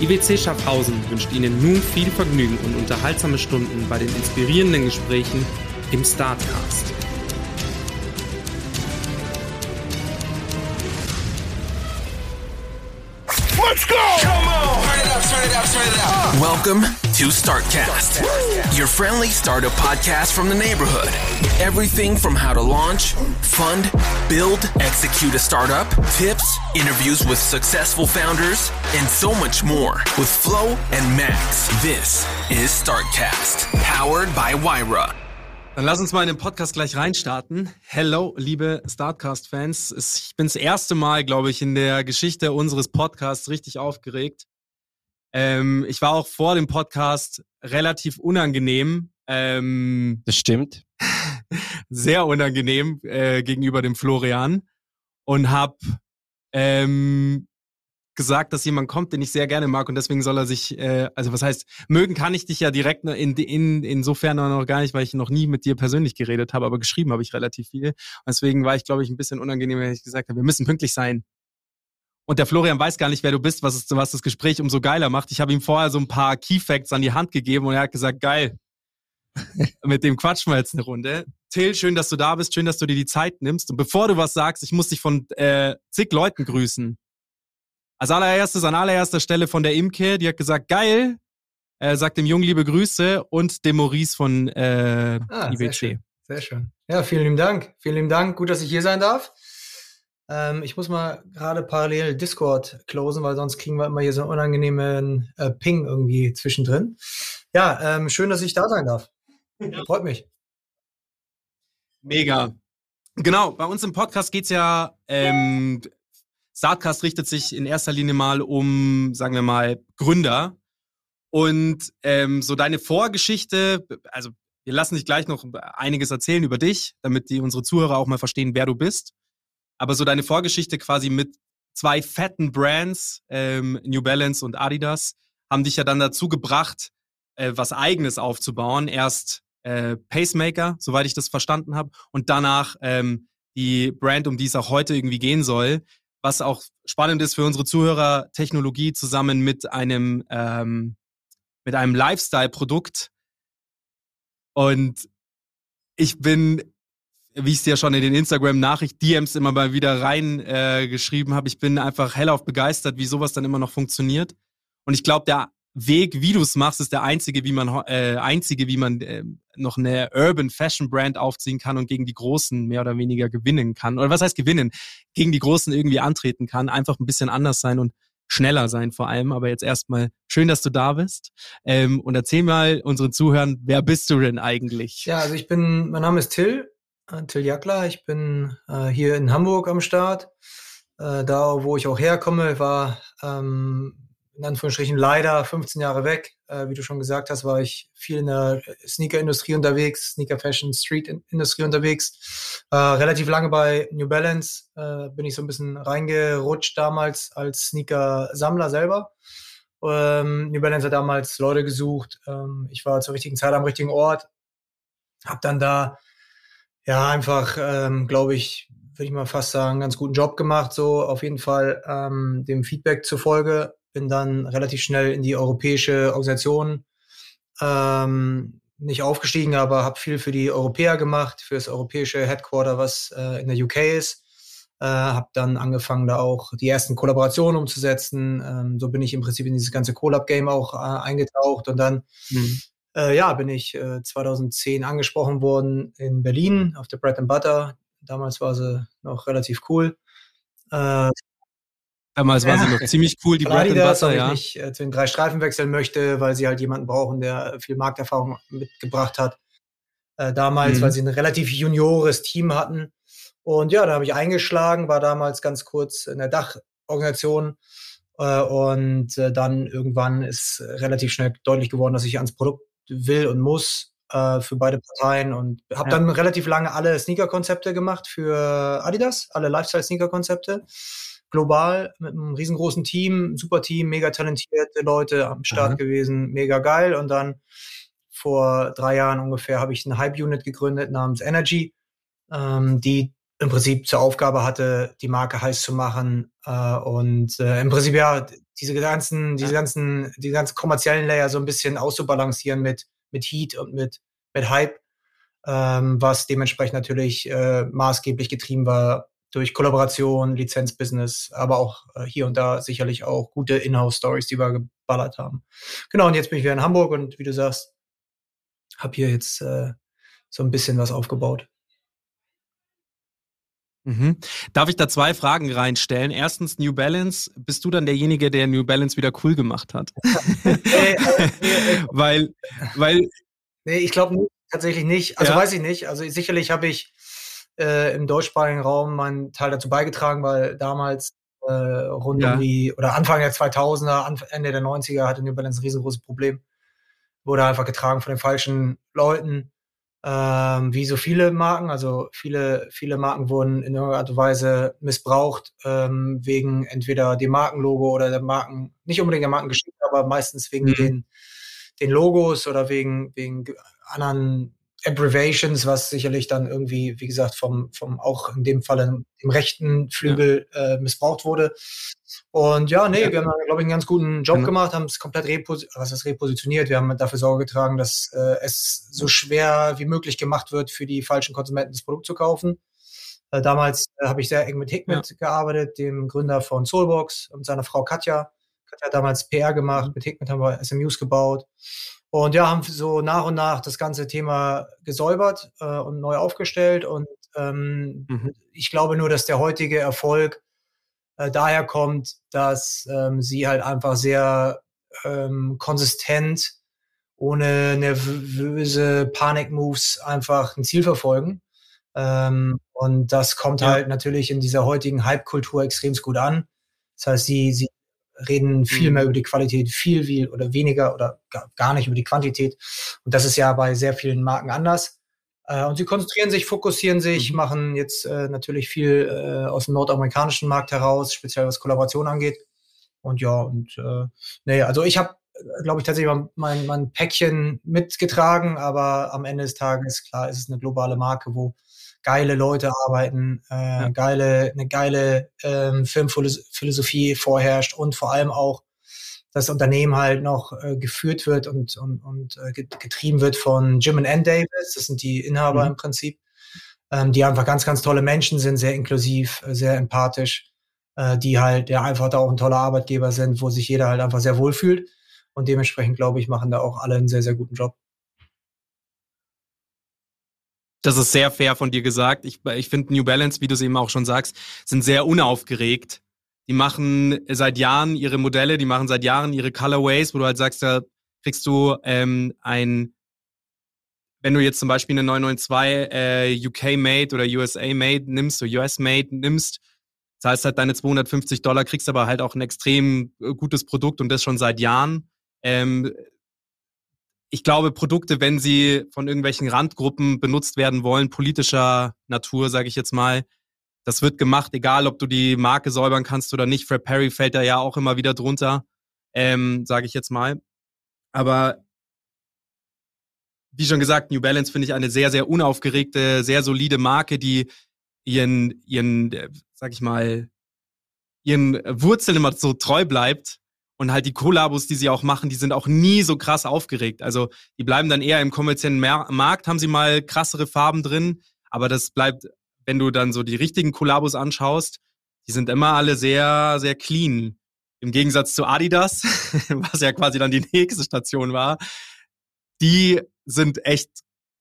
IWC Schaffhausen wünscht Ihnen nun viel Vergnügen und unterhaltsame Stunden bei den inspirierenden Gesprächen im Startcast. Let's go! Come on! Turn it up, turn it up, turn it up. Welcome to Startcast, your friendly startup podcast from the neighborhood. Everything from how to launch, fund, build, execute a startup, tips, interviews with successful founders, and so much more with Flo and Max. This is Startcast, powered by Wyra. Dann lass uns mal in den Podcast gleich reinstarten. Hello, liebe Startcast-Fans. Ich bin das erste Mal, glaube ich, in der Geschichte unseres Podcasts richtig aufgeregt. Ähm, ich war auch vor dem Podcast relativ unangenehm. Ähm, das stimmt. Sehr unangenehm äh, gegenüber dem Florian und habe ähm, gesagt, dass jemand kommt, den ich sehr gerne mag und deswegen soll er sich, äh, also was heißt, mögen kann ich dich ja direkt in, in, insofern noch gar nicht, weil ich noch nie mit dir persönlich geredet habe, aber geschrieben habe ich relativ viel. Und deswegen war ich, glaube ich, ein bisschen unangenehm, wenn ich gesagt habe, wir müssen pünktlich sein. Und der Florian weiß gar nicht, wer du bist, was, es, was das Gespräch umso geiler macht. Ich habe ihm vorher so ein paar Key Facts an die Hand gegeben und er hat gesagt, geil. Mit dem quatschen wir jetzt eine Runde. Till, schön, dass du da bist, schön, dass du dir die Zeit nimmst. Und bevor du was sagst, ich muss dich von äh, zig Leuten grüßen. Als allererstes, an allererster Stelle von der Imke, die hat gesagt, geil, äh, sagt dem Jungen liebe Grüße und dem Maurice von äh, ah, IWC. Sehr schön. sehr schön. Ja, vielen lieben Dank. Vielen lieben Dank. Gut, dass ich hier sein darf. Ähm, ich muss mal gerade parallel Discord closen, weil sonst kriegen wir immer hier so einen unangenehmen äh, Ping irgendwie zwischendrin. Ja, ähm, schön, dass ich da sein darf. Ja. Freut mich. Mega. Genau, bei uns im Podcast geht es ja ähm, Startcast richtet sich in erster Linie mal um, sagen wir mal, Gründer. Und ähm, so deine Vorgeschichte, also wir lassen dich gleich noch einiges erzählen über dich, damit die unsere Zuhörer auch mal verstehen, wer du bist. Aber so deine Vorgeschichte quasi mit zwei fetten Brands, ähm, New Balance und Adidas, haben dich ja dann dazu gebracht, äh, was Eigenes aufzubauen. Erst äh, Pacemaker, soweit ich das verstanden habe, und danach ähm, die Brand, um die es auch heute irgendwie gehen soll, was auch spannend ist für unsere Zuhörer, Technologie zusammen mit einem, ähm, mit einem Lifestyle-Produkt. Und ich bin, wie ich es ja schon in den Instagram-Nachricht-DMs immer mal wieder reingeschrieben äh, habe, ich bin einfach hellauf begeistert, wie sowas dann immer noch funktioniert. Und ich glaube, der Weg, wie du es machst, ist der einzige, wie man äh, einzige, wie man äh, noch eine Urban Fashion Brand aufziehen kann und gegen die Großen mehr oder weniger gewinnen kann. Oder was heißt gewinnen? Gegen die Großen irgendwie antreten kann. Einfach ein bisschen anders sein und schneller sein vor allem. Aber jetzt erstmal schön, dass du da bist. Ähm, und erzähl mal unseren Zuhörern, wer bist du denn eigentlich? Ja, also ich bin, mein Name ist Till, Till Jackler. Ich bin äh, hier in Hamburg am Start. Äh, da, wo ich auch herkomme, war ähm, in Anführungsstrichen leider 15 Jahre weg. Äh, wie du schon gesagt hast, war ich viel in der Sneaker-Industrie unterwegs, Sneaker-Fashion, Street-Industrie unterwegs. Äh, relativ lange bei New Balance äh, bin ich so ein bisschen reingerutscht damals als Sneaker-Sammler selber. Ähm, New Balance hat damals Leute gesucht. Ähm, ich war zur richtigen Zeit am richtigen Ort. Hab dann da ja einfach, ähm, glaube ich, würde ich mal fast sagen, ganz guten Job gemacht. So auf jeden Fall ähm, dem Feedback zufolge bin dann relativ schnell in die europäische Organisation ähm, nicht aufgestiegen, aber habe viel für die Europäer gemacht, für das europäische Headquarter, was äh, in der UK ist. Äh, habe dann angefangen, da auch die ersten Kollaborationen umzusetzen. Ähm, so bin ich im Prinzip in dieses ganze Collab-Game auch äh, eingetaucht und dann mhm. Äh, ja, bin ich 2010 äh, angesprochen worden in Berlin auf der Bread and Butter. Damals war sie noch relativ cool. Äh, Damals war sie noch ziemlich cool, die Bread and Butter, ja. ich nicht äh, zu den drei Streifen wechseln möchte, weil sie halt jemanden brauchen, der viel Markterfahrung mitgebracht hat. Äh, damals, mhm. weil sie ein relativ juniores Team hatten. Und ja, da habe ich eingeschlagen, war damals ganz kurz in der Dachorganisation Äh, und äh, dann irgendwann ist relativ schnell deutlich geworden, dass ich ans Produkt will und muss äh, für beide Parteien und habe ja. dann relativ lange alle Sneaker-Konzepte gemacht für Adidas, alle Lifestyle-Sneaker-Konzepte global mit einem riesengroßen Team, super Team, mega talentierte Leute am Start Aha. gewesen, mega geil. Und dann vor drei Jahren ungefähr habe ich eine Hype-Unit gegründet namens Energy, ähm, die im Prinzip zur Aufgabe hatte, die Marke heiß zu machen äh, und äh, im Prinzip ja diese ganzen, diese ganzen, die ganzen kommerziellen Layer so ein bisschen auszubalancieren mit mit Heat und mit mit Hype, ähm, was dementsprechend natürlich äh, maßgeblich getrieben war durch Kollaboration, Lizenzbusiness, aber auch äh, hier und da sicherlich auch gute Inhouse-Stories, die wir geballert haben. Genau, und jetzt bin ich wieder in Hamburg und wie du sagst, habe hier jetzt äh, so ein bisschen was aufgebaut. Mhm. Darf ich da zwei Fragen reinstellen? Erstens, New Balance, bist du dann derjenige, der New Balance wieder cool gemacht hat? also, nee, weil, weil. Nee, ich glaube tatsächlich nicht. Also ja? weiß ich nicht. Also sicherlich habe ich äh, im deutschsprachigen Raum meinen Teil dazu beigetragen, weil damals äh, rund ja. um die, oder Anfang der 2000er, Ende der 90er hatte New Balance ein riesengroßes Problem. Wurde einfach getragen von den falschen Leuten, ähm, wie so viele Marken. Also viele, viele Marken wurden in irgendeiner Art und Weise missbraucht, ähm, wegen entweder dem Markenlogo oder der Marken, nicht unbedingt der Markengeschichte, aber meistens wegen mhm. den, den Logos oder wegen, wegen anderen Abbreviations, was sicherlich dann irgendwie, wie gesagt, vom, vom auch in dem Fall im rechten Flügel ja. äh, missbraucht wurde. Und ja, nee, ja. wir haben, glaube ich, einen ganz guten Job genau. gemacht, haben es komplett repos was repositioniert. Wir haben dafür Sorge getragen, dass äh, es so schwer wie möglich gemacht wird, für die falschen Konsumenten das Produkt zu kaufen. Äh, damals äh, habe ich sehr eng mit Hickmet ja. gearbeitet, dem Gründer von Soulbox und seiner Frau Katja. Katja hat damals PR gemacht, mhm. mit Hickmet haben wir SMUs gebaut. Und ja, haben so nach und nach das ganze Thema gesäubert äh, und neu aufgestellt. Und ähm, mhm. ich glaube nur, dass der heutige Erfolg äh, daher kommt, dass ähm, sie halt einfach sehr ähm, konsistent, ohne nervöse Panik-Moves einfach ein Ziel verfolgen. Ähm, und das kommt ja. halt natürlich in dieser heutigen Hype-Kultur extrem gut an. Das heißt, sie, sie reden viel mehr mhm. über die Qualität, viel, viel oder weniger oder gar nicht über die Quantität. Und das ist ja bei sehr vielen Marken anders. Äh, und sie konzentrieren sich, fokussieren sich, mhm. machen jetzt äh, natürlich viel äh, aus dem nordamerikanischen Markt heraus, speziell was Kollaboration angeht. Und ja, und äh, nee, also ich habe, glaube ich, tatsächlich mein, mein Päckchen mitgetragen, aber am Ende des Tages, klar, ist es eine globale Marke, wo geile Leute arbeiten, äh, ja. geile, eine geile ähm, Filmphilosophie vorherrscht und vor allem auch das Unternehmen halt noch äh, geführt wird und, und, und äh, getrieben wird von Jim und Ann Davis, das sind die Inhaber mhm. im Prinzip, ähm, die einfach ganz, ganz tolle Menschen sind, sehr inklusiv, äh, sehr empathisch, äh, die halt ja einfach da auch ein toller Arbeitgeber sind, wo sich jeder halt einfach sehr wohl fühlt. Und dementsprechend, glaube ich, machen da auch alle einen sehr, sehr guten Job. Das ist sehr fair von dir gesagt. Ich, ich finde New Balance, wie du es eben auch schon sagst, sind sehr unaufgeregt. Die machen seit Jahren ihre Modelle, die machen seit Jahren ihre Colorways, wo du halt sagst, da kriegst du ähm, ein, wenn du jetzt zum Beispiel eine 992 äh, UK Made oder USA Made nimmst, oder US Made nimmst, zahlst halt deine 250 Dollar, kriegst aber halt auch ein extrem äh, gutes Produkt und das schon seit Jahren. Ähm, ich glaube, Produkte, wenn sie von irgendwelchen Randgruppen benutzt werden wollen, politischer Natur, sage ich jetzt mal, das wird gemacht, egal ob du die Marke säubern kannst oder nicht. Fred Perry fällt da ja auch immer wieder drunter, ähm, sage ich jetzt mal. Aber wie schon gesagt, New Balance finde ich eine sehr, sehr unaufgeregte, sehr solide Marke, die ihren, ihren, äh, sag ich mal, ihren Wurzeln immer so treu bleibt und halt die Kollabos, die sie auch machen, die sind auch nie so krass aufgeregt. Also die bleiben dann eher im kommerziellen Markt, haben sie mal krassere Farben drin, aber das bleibt, wenn du dann so die richtigen Kollabos anschaust, die sind immer alle sehr, sehr clean. Im Gegensatz zu Adidas, was ja quasi dann die nächste Station war, die sind echt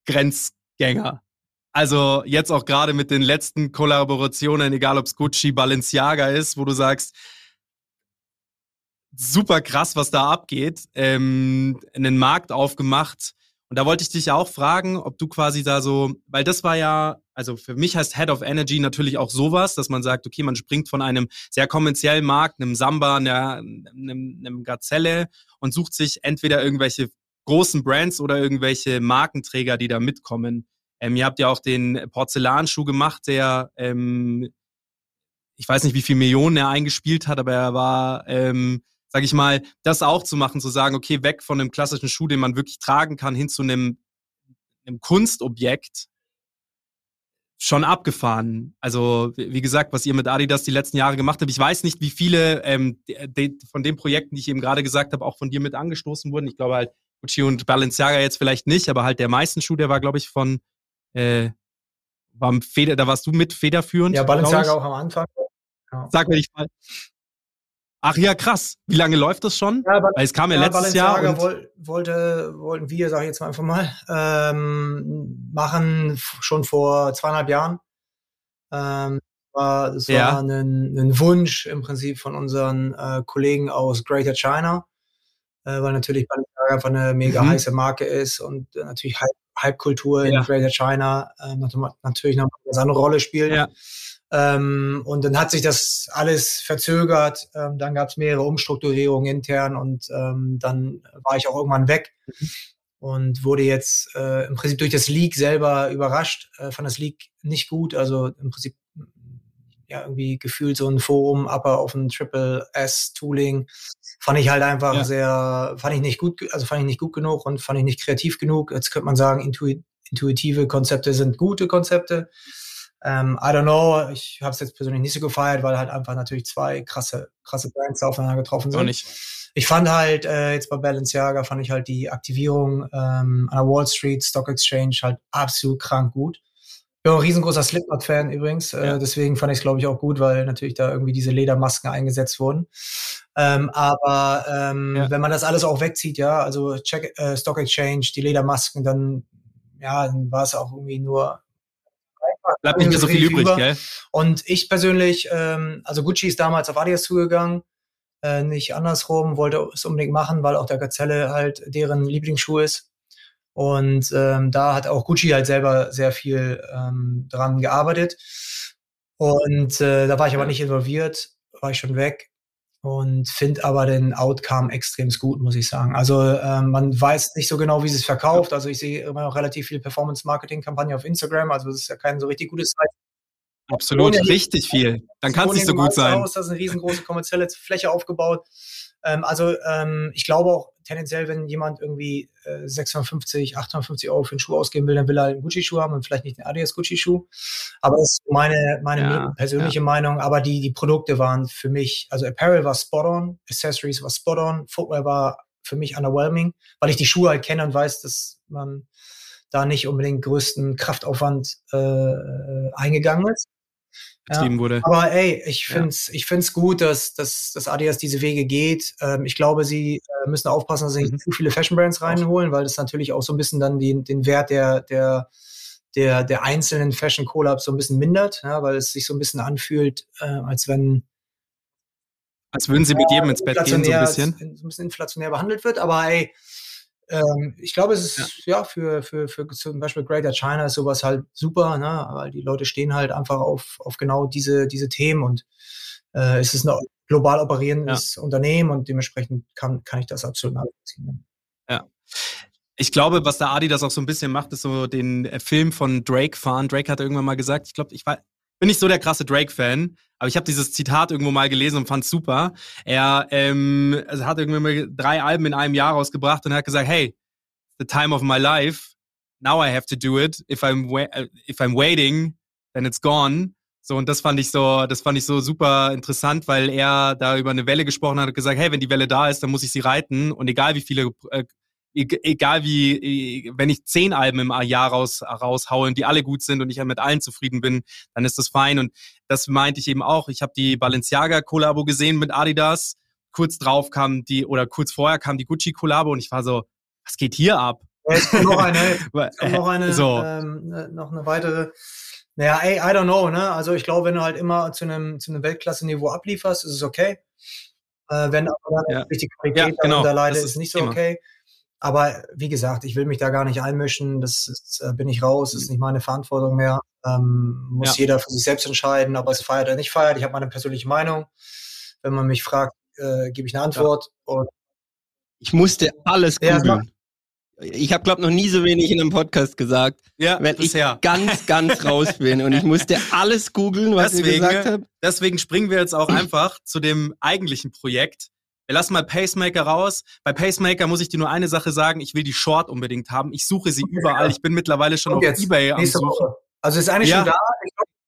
Grenzgänger. Also jetzt auch gerade mit den letzten Kollaborationen, egal ob es Gucci, Balenciaga ist, wo du sagst, super krass, was da abgeht. Ähm, einen Markt aufgemacht Und da wollte ich dich ja auch fragen, ob du quasi da so, weil das war ja, also für mich heißt Head of Energy natürlich auch sowas, dass man sagt, okay, man springt von einem sehr kommerziellen Markt, einem Samba, einer, einem, einem Gazelle und sucht sich entweder irgendwelche großen Brands oder irgendwelche Markenträger, die da mitkommen. Ähm, ihr habt ja auch den Porzellanschuh gemacht, der, ähm, ich weiß nicht, wie viel Millionen er eingespielt hat, aber er war, ähm, sag ich mal, das auch zu machen, zu sagen, okay, weg von einem klassischen Schuh, den man wirklich tragen kann, hin zu einem, einem Kunstobjekt, schon abgefahren. Also, wie gesagt, was ihr mit Adidas die letzten Jahre gemacht habt. Ich weiß nicht, wie viele ähm, de, von den Projekten, die ich eben gerade gesagt habe, auch von dir mit angestoßen wurden. Ich glaube halt, Gucci und Balenciaga jetzt vielleicht nicht, aber halt der meisten Schuh, der war, glaube ich, von äh, war Feder, da warst du mit federführend. Ja, Balenciaga auch am Anfang. Ja. Sag mir nicht mal. Ach ja, krass. Wie lange läuft das schon? Ja, Weil es kam ja, ja letztes Jahr. Und woll, wollte, wollten wir, sage ich jetzt mal einfach mal, ähm, machen schon vor zweieinhalb Jahren. Ähm, war, das ja. war ein, ein, Wunsch im Prinzip von unseren äh, Kollegen aus Greater China, äh, weil natürlich Balenciaga einfach eine mega mhm. heiße Marke ist und äh, natürlich Hype-Kultur in Greater China äh, natürlich noch eine Rolle spielt. Ähm, und dann hat sich das alles verzögert. Ähm, dann gab es mehrere Umstrukturierungen intern und ähm, dann war ich auch irgendwann weg und wurde jetzt äh, im Prinzip durch das Leak selber überrascht. Äh, fand das Leak nicht gut. Also im Prinzip ja irgendwie gefühlt so ein Forum, Upper auf ein Triple S Tooling. Fand ich halt einfach ja. sehr, fand ich nicht gut, also fand ich nicht gut genug und fand ich nicht kreativ genug. Jetzt könnte man sagen, intuitive Konzepte sind gute Konzepte. Ähm, I don't know, ich habe es jetzt persönlich nicht so gefeiert, weil halt einfach natürlich zwei krasse, krasse Brands aufeinander getroffen sind. Nicht. Ich fand halt äh, jetzt bei Balenciaga fand ich halt die Aktivierung ähm, an der Wall Street Stock Exchange halt absolut krank gut. Ich bin auch ein riesengroßer Slipknot-Fan übrigens, äh, ja. deswegen fand ich es glaube ich auch gut, weil natürlich da irgendwie diese Ledermasken eingesetzt wurden. Ähm, aber ähm, ja. wenn man das alles auch wegzieht, ja, also Check, äh, Stock Exchange, die Ledermasken, dann ja, dann war es auch irgendwie nur Bleibt nicht mehr so viel übrig, gell? Und ich persönlich, ähm, also Gucci ist damals auf Adidas zugegangen, äh, nicht andersrum, wollte es unbedingt machen, weil auch der Gazelle halt deren Lieblingsschuh ist. Und ähm, da hat auch Gucci halt selber sehr viel ähm, dran gearbeitet. Und äh, da war ich aber nicht involviert, war ich schon weg und finde aber den Outcome extrem gut, muss ich sagen. Also ähm, man weiß nicht so genau, wie sie es verkauft. Also ich sehe immer noch relativ viele Performance-Marketing-Kampagnen auf Instagram. Also das ist ja kein so richtig gutes Zeichen. Absolut, richtig viel. Dann kann es nicht so gut sein. Aus, da ist eine riesengroße kommerzielle Fläche aufgebaut. Ähm, also ähm, ich glaube auch tendenziell, wenn jemand irgendwie äh, 650, 850 Euro für einen Schuh ausgeben will, dann will er halt einen Gucci-Schuh haben und vielleicht nicht den Adidas Gucci-Schuh. Aber das ist meine, meine ja, persönliche ja. Meinung. Aber die, die Produkte waren für mich, also Apparel war spot on, Accessories war spot on, Footwear war für mich underwhelming, weil ich die Schuhe halt kenne und weiß, dass man da nicht unbedingt größten Kraftaufwand äh, eingegangen ist betrieben ja, wurde. Aber ey, ich finde es ja. ich find's gut, dass, dass, dass Adidas diese Wege geht. Ähm, ich glaube, sie äh, müssen aufpassen, dass sie nicht mhm. zu viele Fashion Brands reinholen, weil das natürlich auch so ein bisschen dann die, den Wert der, der, der, der einzelnen Fashion Collabs so ein bisschen mindert, ja, weil es sich so ein bisschen anfühlt, äh, als wenn als würden sie mit jedem ins Bett gehen, so ein bisschen. So ein bisschen inflationär behandelt wird, aber ey, ähm, ich glaube, es ist ja, ja für, für, für zum Beispiel Greater China ist sowas halt super, ne? weil die Leute stehen halt einfach auf, auf genau diese, diese Themen und äh, es ist ein global operierendes ja. Unternehmen und dementsprechend kann, kann ich das absolut nachvollziehen. Ja. Ich glaube, was der Adi das auch so ein bisschen macht, ist so den äh, Film von Drake fahren. Drake hat irgendwann mal gesagt, ich glaube, ich war, bin nicht so der krasse Drake-Fan, aber ich habe dieses Zitat irgendwo mal gelesen und fand super. Er ähm, also hat irgendwie mal drei Alben in einem Jahr rausgebracht und hat gesagt, hey, the time of my life, now I have to do it. If I'm, if I'm waiting, then it's gone. So, und das fand ich so, das fand ich so super interessant, weil er da über eine Welle gesprochen hat und gesagt, hey, wenn die Welle da ist, dann muss ich sie reiten. Und egal wie viele äh, egal wie, wenn ich zehn Alben im Jahr raus, raushaue und die alle gut sind und ich mit allen zufrieden bin, dann ist das fein. Und das meinte ich eben auch. Ich habe die Balenciaga-Kollabo gesehen mit Adidas. Kurz drauf kam die, oder kurz vorher kam die Gucci-Kollabo und ich war so, was geht hier ab? Ja, es kommt noch eine, noch eine, so. ähm, ne, noch eine weitere. Naja, ey, I don't know, ne? Also ich glaube, wenn du halt immer zu einem, zu einem Weltklasse-Niveau ablieferst, ist es okay. Äh, wenn aber dann ja. die Qualität ja, genau. da leidet, ist, ist nicht so okay. Aber wie gesagt, ich will mich da gar nicht einmischen. Das ist, äh, bin ich raus, das ist nicht meine Verantwortung mehr. Ähm, muss ja. jeder für sich selbst entscheiden, ob er es feiert oder nicht feiert. Ich habe meine persönliche Meinung. Wenn man mich fragt, äh, gebe ich eine Antwort. Ja. ich musste alles googeln. Ja, ich habe, glaube noch nie so wenig in einem Podcast gesagt, ja, weil bisher. ich ganz, ganz raus bin und ich musste alles googeln, was deswegen, ihr gesagt habt. Deswegen springen wir jetzt auch einfach zu dem eigentlichen Projekt. Wir lassen mal Pacemaker raus. Bei Pacemaker muss ich dir nur eine Sache sagen, ich will die Short unbedingt haben. Ich suche sie okay, überall. Ja. Ich bin mittlerweile schon und auf jetzt, Ebay am Suchen. Woche. Also ist eigentlich ja. schon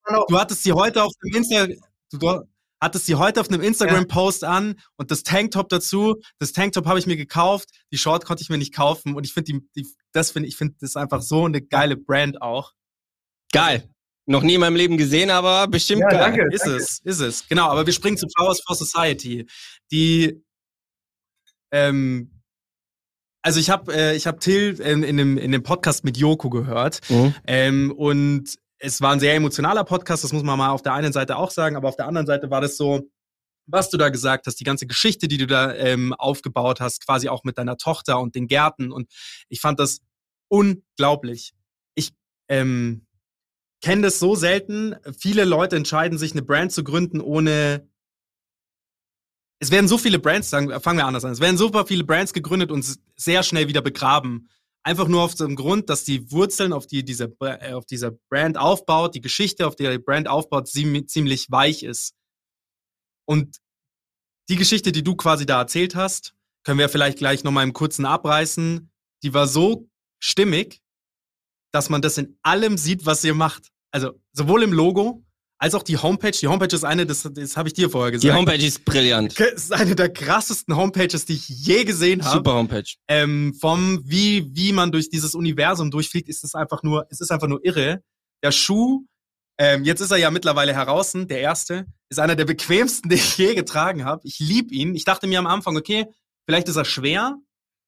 da. Du hattest sie heute auf dem Insta du, hattest sie heute auf einem Instagram-Post ja. an und das Tanktop dazu. Das Tanktop habe ich mir gekauft. Die Short konnte ich mir nicht kaufen und ich finde die, die, das finde ich finde das einfach so eine geile Brand auch. Geil. Noch nie in meinem Leben gesehen, aber bestimmt ja, geil. Danke, ist danke. es, ist es. Genau, aber wir springen zu Flowers for Society. Die ähm, also ich habe äh, ich habe Till in, in, dem, in dem Podcast mit Joko gehört mhm. ähm, und es war ein sehr emotionaler Podcast, das muss man mal auf der einen Seite auch sagen, aber auf der anderen Seite war das so, was du da gesagt hast, die ganze Geschichte, die du da ähm, aufgebaut hast, quasi auch mit deiner Tochter und den Gärten und ich fand das unglaublich. Ich ähm, kenne das so selten. Viele Leute entscheiden sich, eine Brand zu gründen, ohne es werden so viele Brands, sagen, fangen wir anders an, es werden super viele Brands gegründet und sehr schnell wieder begraben. Einfach nur auf dem Grund, dass die Wurzeln, auf die diese, äh, auf dieser Brand aufbaut, die Geschichte, auf der die Brand aufbaut, ziemlich weich ist. Und die Geschichte, die du quasi da erzählt hast, können wir vielleicht gleich nochmal im kurzen abreißen. Die war so stimmig, dass man das in allem sieht, was ihr macht. Also sowohl im Logo, als auch die Homepage. Die Homepage ist eine, das, das habe ich dir vorher gesagt. Die Homepage ist brillant. Ist eine der krassesten Homepages, die ich je gesehen habe. Super Homepage. Ähm, vom wie wie man durch dieses Universum durchfliegt, ist es einfach nur, es ist einfach nur irre. Der Schuh, ähm, jetzt ist er ja mittlerweile heraus, der erste, ist einer der bequemsten, den ich je getragen habe. Ich lieb ihn. Ich dachte mir am Anfang, okay, vielleicht ist er schwer,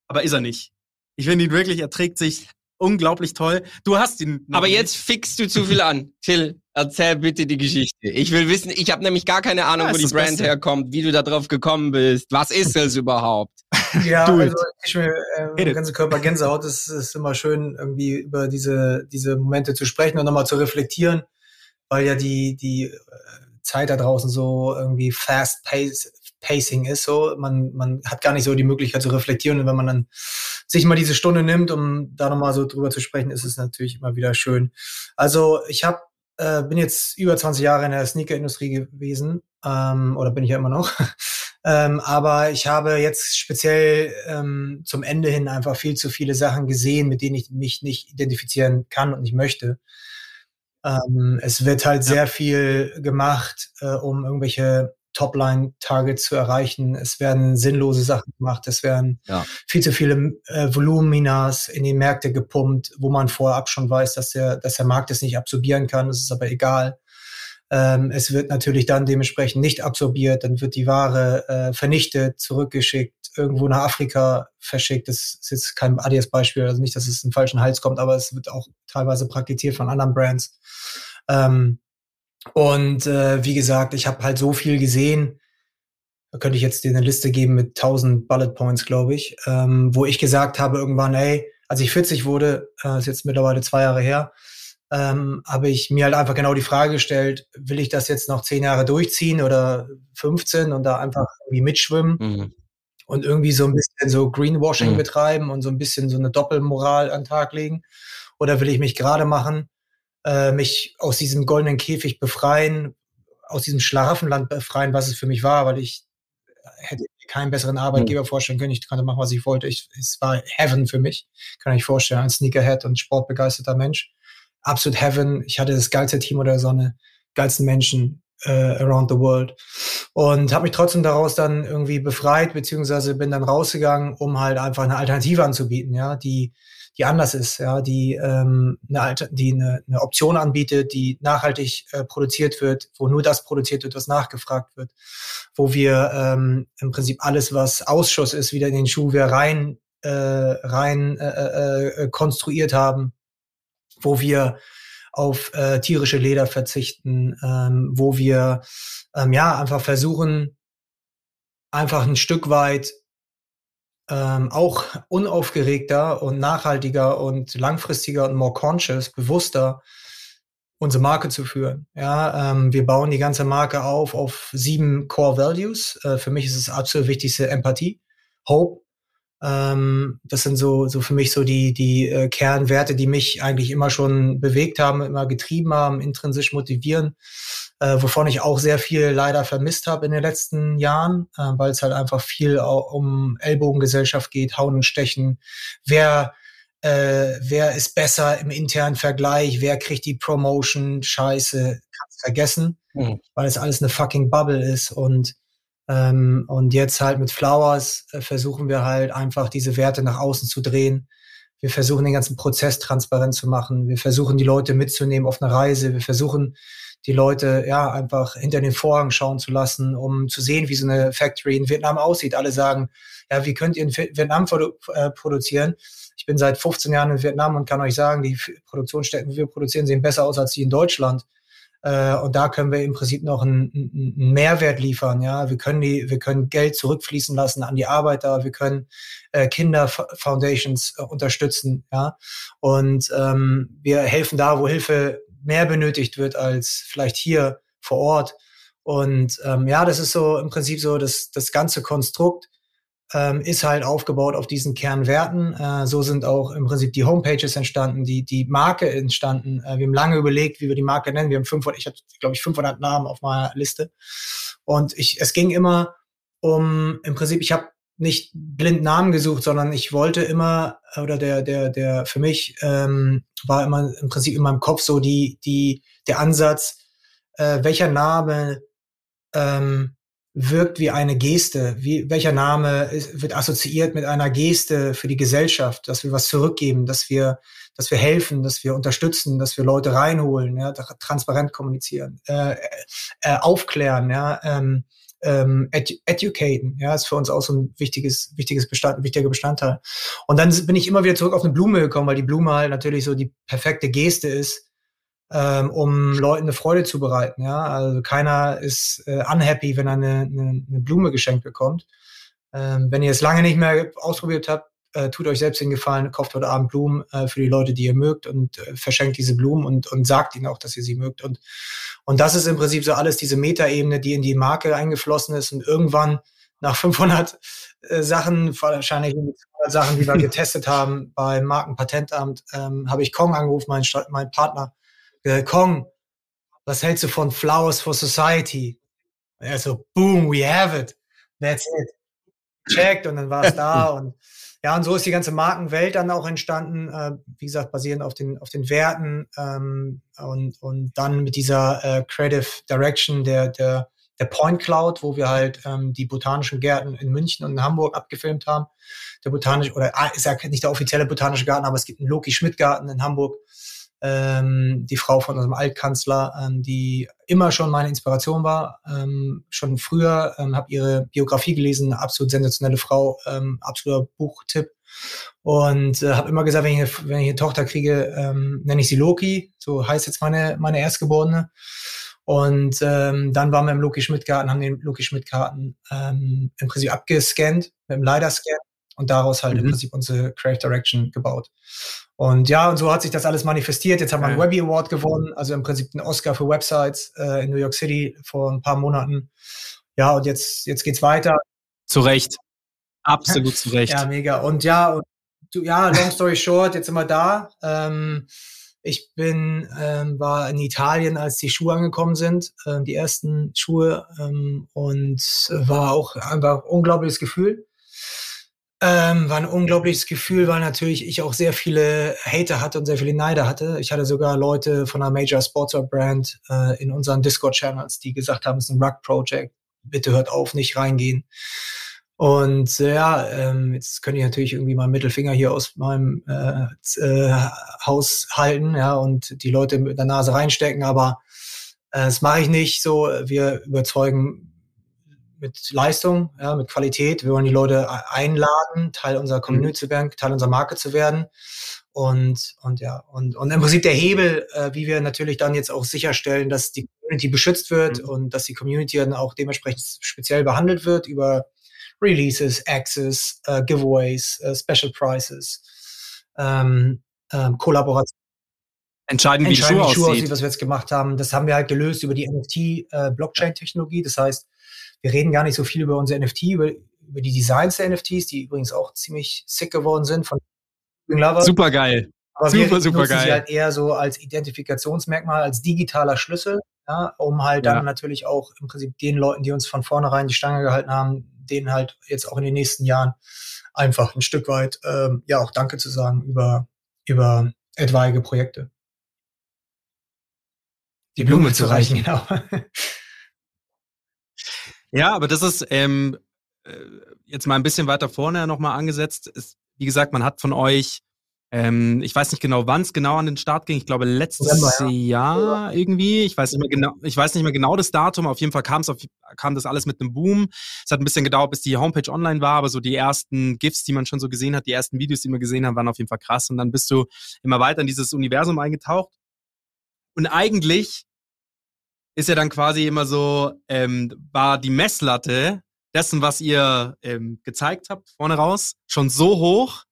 aber ist er nicht. Ich finde ihn wirklich, er trägt sich unglaublich toll. Du hast ihn. Aber nicht. jetzt fixst du zu viel an. Till, erzähl bitte die Geschichte. Ich will wissen, ich habe nämlich gar keine Ahnung, ja, wo die Brand Beste. herkommt, wie du da drauf gekommen bist. Was ist es überhaupt? Ja, also ich mir äh, der ganze Körper Gänsehaut. Es ist immer schön, irgendwie über diese, diese Momente zu sprechen und nochmal zu reflektieren, weil ja die, die äh, Zeit da draußen so irgendwie fast pace, Pacing ist. So, man, man hat gar nicht so die Möglichkeit zu reflektieren. Und wenn man dann sich mal diese Stunde nimmt, um da nochmal so drüber zu sprechen, ist es natürlich immer wieder schön. Also ich habe äh, bin jetzt über 20 Jahre in der Sneaker-Industrie gewesen ähm, oder bin ich ja immer noch. ähm, aber ich habe jetzt speziell ähm, zum Ende hin einfach viel zu viele Sachen gesehen, mit denen ich mich nicht identifizieren kann und nicht möchte. Ähm, es wird halt ja. sehr viel gemacht, äh, um irgendwelche Topline-Targets zu erreichen. Es werden sinnlose Sachen gemacht. Es werden ja. viel zu viele äh, Voluminas in die Märkte gepumpt, wo man vorab schon weiß, dass der, dass der Markt es nicht absorbieren kann. Das ist aber egal. Ähm, es wird natürlich dann dementsprechend nicht absorbiert. Dann wird die Ware äh, vernichtet, zurückgeschickt, irgendwo nach Afrika verschickt. Das ist jetzt kein Adidas-Beispiel, also nicht, dass es in den falschen Hals kommt, aber es wird auch teilweise praktiziert von anderen Brands. Ähm, und äh, wie gesagt, ich habe halt so viel gesehen. Da könnte ich jetzt dir eine Liste geben mit 1000 Bullet Points, glaube ich, ähm, wo ich gesagt habe irgendwann, ey, als ich 40 wurde, äh, ist jetzt mittlerweile zwei Jahre her, ähm, habe ich mir halt einfach genau die Frage gestellt, will ich das jetzt noch zehn Jahre durchziehen oder 15 und da einfach irgendwie mitschwimmen mhm. und irgendwie so ein bisschen so Greenwashing mhm. betreiben und so ein bisschen so eine Doppelmoral an den Tag legen? Oder will ich mich gerade machen äh, mich aus diesem goldenen Käfig befreien, aus diesem Schlaraffenland befreien, was es für mich war, weil ich hätte keinen besseren Arbeitgeber mhm. vorstellen können. Ich konnte machen, was ich wollte. Ich, es war Heaven für mich, kann ich vorstellen. Ein Sneakerhead und sportbegeisterter Mensch. Absolut Heaven. Ich hatte das geilste Team oder Sonne, geilsten Menschen äh, around the world. Und habe mich trotzdem daraus dann irgendwie befreit, beziehungsweise bin dann rausgegangen, um halt einfach eine Alternative anzubieten, ja, die die anders ist, ja, die, ähm, eine, die eine, eine Option anbietet, die nachhaltig äh, produziert wird, wo nur das produziert wird, was nachgefragt wird, wo wir ähm, im Prinzip alles, was Ausschuss ist, wieder in den Schuh wir rein, äh, rein äh, äh, äh konstruiert haben, wo wir auf äh, tierische Leder verzichten, ähm, wo wir ähm, ja einfach versuchen, einfach ein Stück weit ähm, auch unaufgeregter und nachhaltiger und langfristiger und more conscious, bewusster unsere Marke zu führen. Ja, ähm, wir bauen die ganze Marke auf auf sieben Core Values. Äh, für mich ist es absolut wichtigste Empathie, Hope. Ähm, das sind so, so für mich so die, die äh, Kernwerte, die mich eigentlich immer schon bewegt haben, immer getrieben haben, intrinsisch motivieren äh, wovon ich auch sehr viel leider vermisst habe in den letzten Jahren, äh, weil es halt einfach viel um Ellbogengesellschaft geht, Hauen und Stechen. Wer äh, wer ist besser im internen Vergleich, wer kriegt die Promotion, scheiße, kannst vergessen, mhm. weil es alles eine fucking Bubble ist und ähm, und jetzt halt mit Flowers äh, versuchen wir halt einfach diese Werte nach außen zu drehen. Wir versuchen den ganzen Prozess transparent zu machen. Wir versuchen die Leute mitzunehmen auf eine Reise. Wir versuchen die Leute ja einfach hinter den Vorhang schauen zu lassen, um zu sehen, wie so eine Factory in Vietnam aussieht. Alle sagen, ja, wie könnt ihr in Vietnam produ äh, produzieren? Ich bin seit 15 Jahren in Vietnam und kann euch sagen, die Produktionsstätten, die wir produzieren, sehen besser aus als die in Deutschland. Äh, und da können wir im Prinzip noch einen, einen, Mehrwert liefern. Ja, wir können die, wir können Geld zurückfließen lassen an die Arbeiter. Wir können äh, Kinderfoundations äh, unterstützen. Ja, und ähm, wir helfen da, wo Hilfe mehr benötigt wird als vielleicht hier vor Ort. Und ähm, ja, das ist so im Prinzip so, dass das ganze Konstrukt ähm, ist halt aufgebaut auf diesen Kernwerten. Äh, so sind auch im Prinzip die Homepages entstanden, die, die Marke entstanden. Äh, wir haben lange überlegt, wie wir die Marke nennen. Wir haben 500, ich habe, glaube ich, 500 Namen auf meiner Liste. Und ich, es ging immer um, im Prinzip, ich habe nicht blind Namen gesucht, sondern ich wollte immer, oder der, der, der für mich ähm, war immer im Prinzip in meinem Kopf so die, die, der Ansatz, äh, welcher Name ähm, wirkt wie eine Geste, wie, welcher Name ist, wird assoziiert mit einer Geste für die Gesellschaft, dass wir was zurückgeben, dass wir, dass wir helfen, dass wir unterstützen, dass wir Leute reinholen, ja, transparent kommunizieren, äh, äh, aufklären, ja, ähm, ähm, edu educaten, ja, ist für uns auch so ein wichtiges, wichtiges Bestand, wichtiger Bestandteil. Und dann bin ich immer wieder zurück auf eine Blume gekommen, weil die Blume halt natürlich so die perfekte Geste ist, ähm, um Leuten eine Freude zu bereiten. Ja, also keiner ist äh, unhappy, wenn er eine, eine, eine Blume geschenkt bekommt. Ähm, wenn ihr es lange nicht mehr ausprobiert habt, äh, tut euch selbst den Gefallen, kauft heute Abend Blumen äh, für die Leute, die ihr mögt und äh, verschenkt diese Blumen und, und sagt ihnen auch, dass ihr sie mögt. Und, und das ist im Prinzip so alles diese Metaebene, die in die Marke eingeflossen ist und irgendwann nach 500 äh, Sachen, wahrscheinlich 200 Sachen, die wir getestet haben beim Markenpatentamt, ähm, habe ich Kong angerufen, meinen, mein Partner. Äh, Kong, was hältst du von Flowers for Society? er so, boom, we have it. That's it. Checkt und dann war es da und ja, und so ist die ganze Markenwelt dann auch entstanden, äh, wie gesagt, basierend auf den, auf den Werten ähm, und, und dann mit dieser äh, Creative Direction der, der, der Point Cloud, wo wir halt ähm, die botanischen Gärten in München und in Hamburg abgefilmt haben. Der botanische, oder ah, ist ja nicht der offizielle botanische Garten, aber es gibt einen Loki Schmidt Garten in Hamburg, ähm, die Frau von unserem Altkanzler, ähm, die immer schon meine Inspiration war. Ähm, schon früher ähm, habe ihre Biografie gelesen, absolut sensationelle Frau, ähm, absoluter Buchtipp. Und äh, habe immer gesagt, wenn ich, wenn ich eine Tochter kriege, ähm, nenne ich sie Loki. So heißt jetzt meine, meine Erstgeborene. Und ähm, dann waren wir im Loki Schmidt-Garten, haben den Loki Schmidt-Garten ähm, im Prinzip abgescannt mit dem LiDAR-Scan und daraus halt mhm. im Prinzip unsere Creative Direction gebaut. Und ja, und so hat sich das alles manifestiert. Jetzt haben wir einen Webby Award gewonnen, also im Prinzip einen Oscar für Websites äh, in New York City vor ein paar Monaten. Ja, und jetzt, jetzt geht's weiter. Zu Recht. Absolut zu Recht. Ja, mega. Und ja, und, ja, long story short, jetzt sind wir da. Ähm, ich bin, ähm, war in Italien, als die Schuhe angekommen sind, äh, die ersten Schuhe, ähm, und war auch einfach ein unglaubliches Gefühl. Ähm, war ein unglaubliches Gefühl, weil natürlich ich auch sehr viele Hater hatte und sehr viele Neider hatte. Ich hatte sogar Leute von einer Major Sportswear Brand äh, in unseren Discord-Channels, die gesagt haben, es ist ein Rug-Project. Bitte hört auf, nicht reingehen. Und äh, ja, ähm, jetzt könnte ich natürlich irgendwie meinen Mittelfinger hier aus meinem äh, äh, Haus halten, ja, und die Leute mit der Nase reinstecken, aber äh, das mache ich nicht so. Wir überzeugen mit Leistung, ja, mit Qualität. Wir wollen die Leute einladen, Teil unserer mhm. Community zu werden, Teil unserer Marke zu werden. Und, und ja, und, und im Prinzip der Hebel, äh, wie wir natürlich dann jetzt auch sicherstellen, dass die Community beschützt wird mhm. und dass die Community dann auch dementsprechend speziell behandelt wird über Releases, Access, äh, Giveaways, äh, Special Prices, ähm, ähm, Kollaboration. Entscheiden, wie Entscheiden, die Schuhe, aussieht. aussieht. Was wir jetzt gemacht haben, das haben wir halt gelöst über die NFT-Blockchain-Technologie. Äh, das heißt, wir reden gar nicht so viel über unsere NFT, über, über die Designs der NFTs, die übrigens auch ziemlich sick geworden sind von Super geil. Aber super, wir super geil. sie halt eher so als Identifikationsmerkmal, als digitaler Schlüssel, ja, um halt ja. dann natürlich auch im Prinzip den Leuten, die uns von vornherein die Stange gehalten haben, denen halt jetzt auch in den nächsten Jahren einfach ein Stück weit ähm, ja auch Danke zu sagen über, über etwaige Projekte. Die Blume, Blume zu reichen, genau. Ja, aber das ist ähm, äh, jetzt mal ein bisschen weiter vorne nochmal angesetzt. Ist, wie gesagt, man hat von euch ähm, ich weiß nicht genau, wann es genau an den Start ging. Ich glaube letztes November, ja. Jahr irgendwie. Ich weiß nicht mehr genau, ich weiß nicht mehr genau das Datum. Auf jeden Fall kam es kam das alles mit einem Boom. Es hat ein bisschen gedauert, bis die Homepage online war, aber so die ersten GIFs, die man schon so gesehen hat, die ersten Videos, die wir gesehen haben, waren auf jeden Fall krass. Und dann bist du immer weiter in dieses Universum eingetaucht. Und eigentlich ist ja dann quasi immer so, ähm, war die Messlatte dessen, was ihr ähm, gezeigt habt, vorne raus, schon so hoch,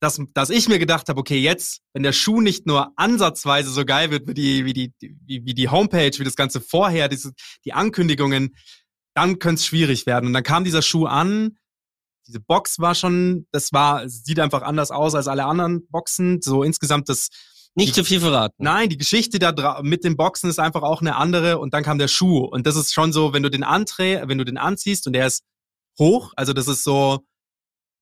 dass, dass ich mir gedacht habe, okay, jetzt, wenn der Schuh nicht nur ansatzweise so geil wird wie die, wie die, wie, wie die Homepage, wie das Ganze vorher, diese, die Ankündigungen, dann könnte es schwierig werden. Und dann kam dieser Schuh an, diese Box war schon, das war, sieht einfach anders aus als alle anderen Boxen. So insgesamt das. Nicht zu viel verraten. Nein, die Geschichte da mit den Boxen ist einfach auch eine andere. Und dann kam der Schuh. Und das ist schon so, wenn du den anträ, wenn du den anziehst und der ist hoch, also das ist so,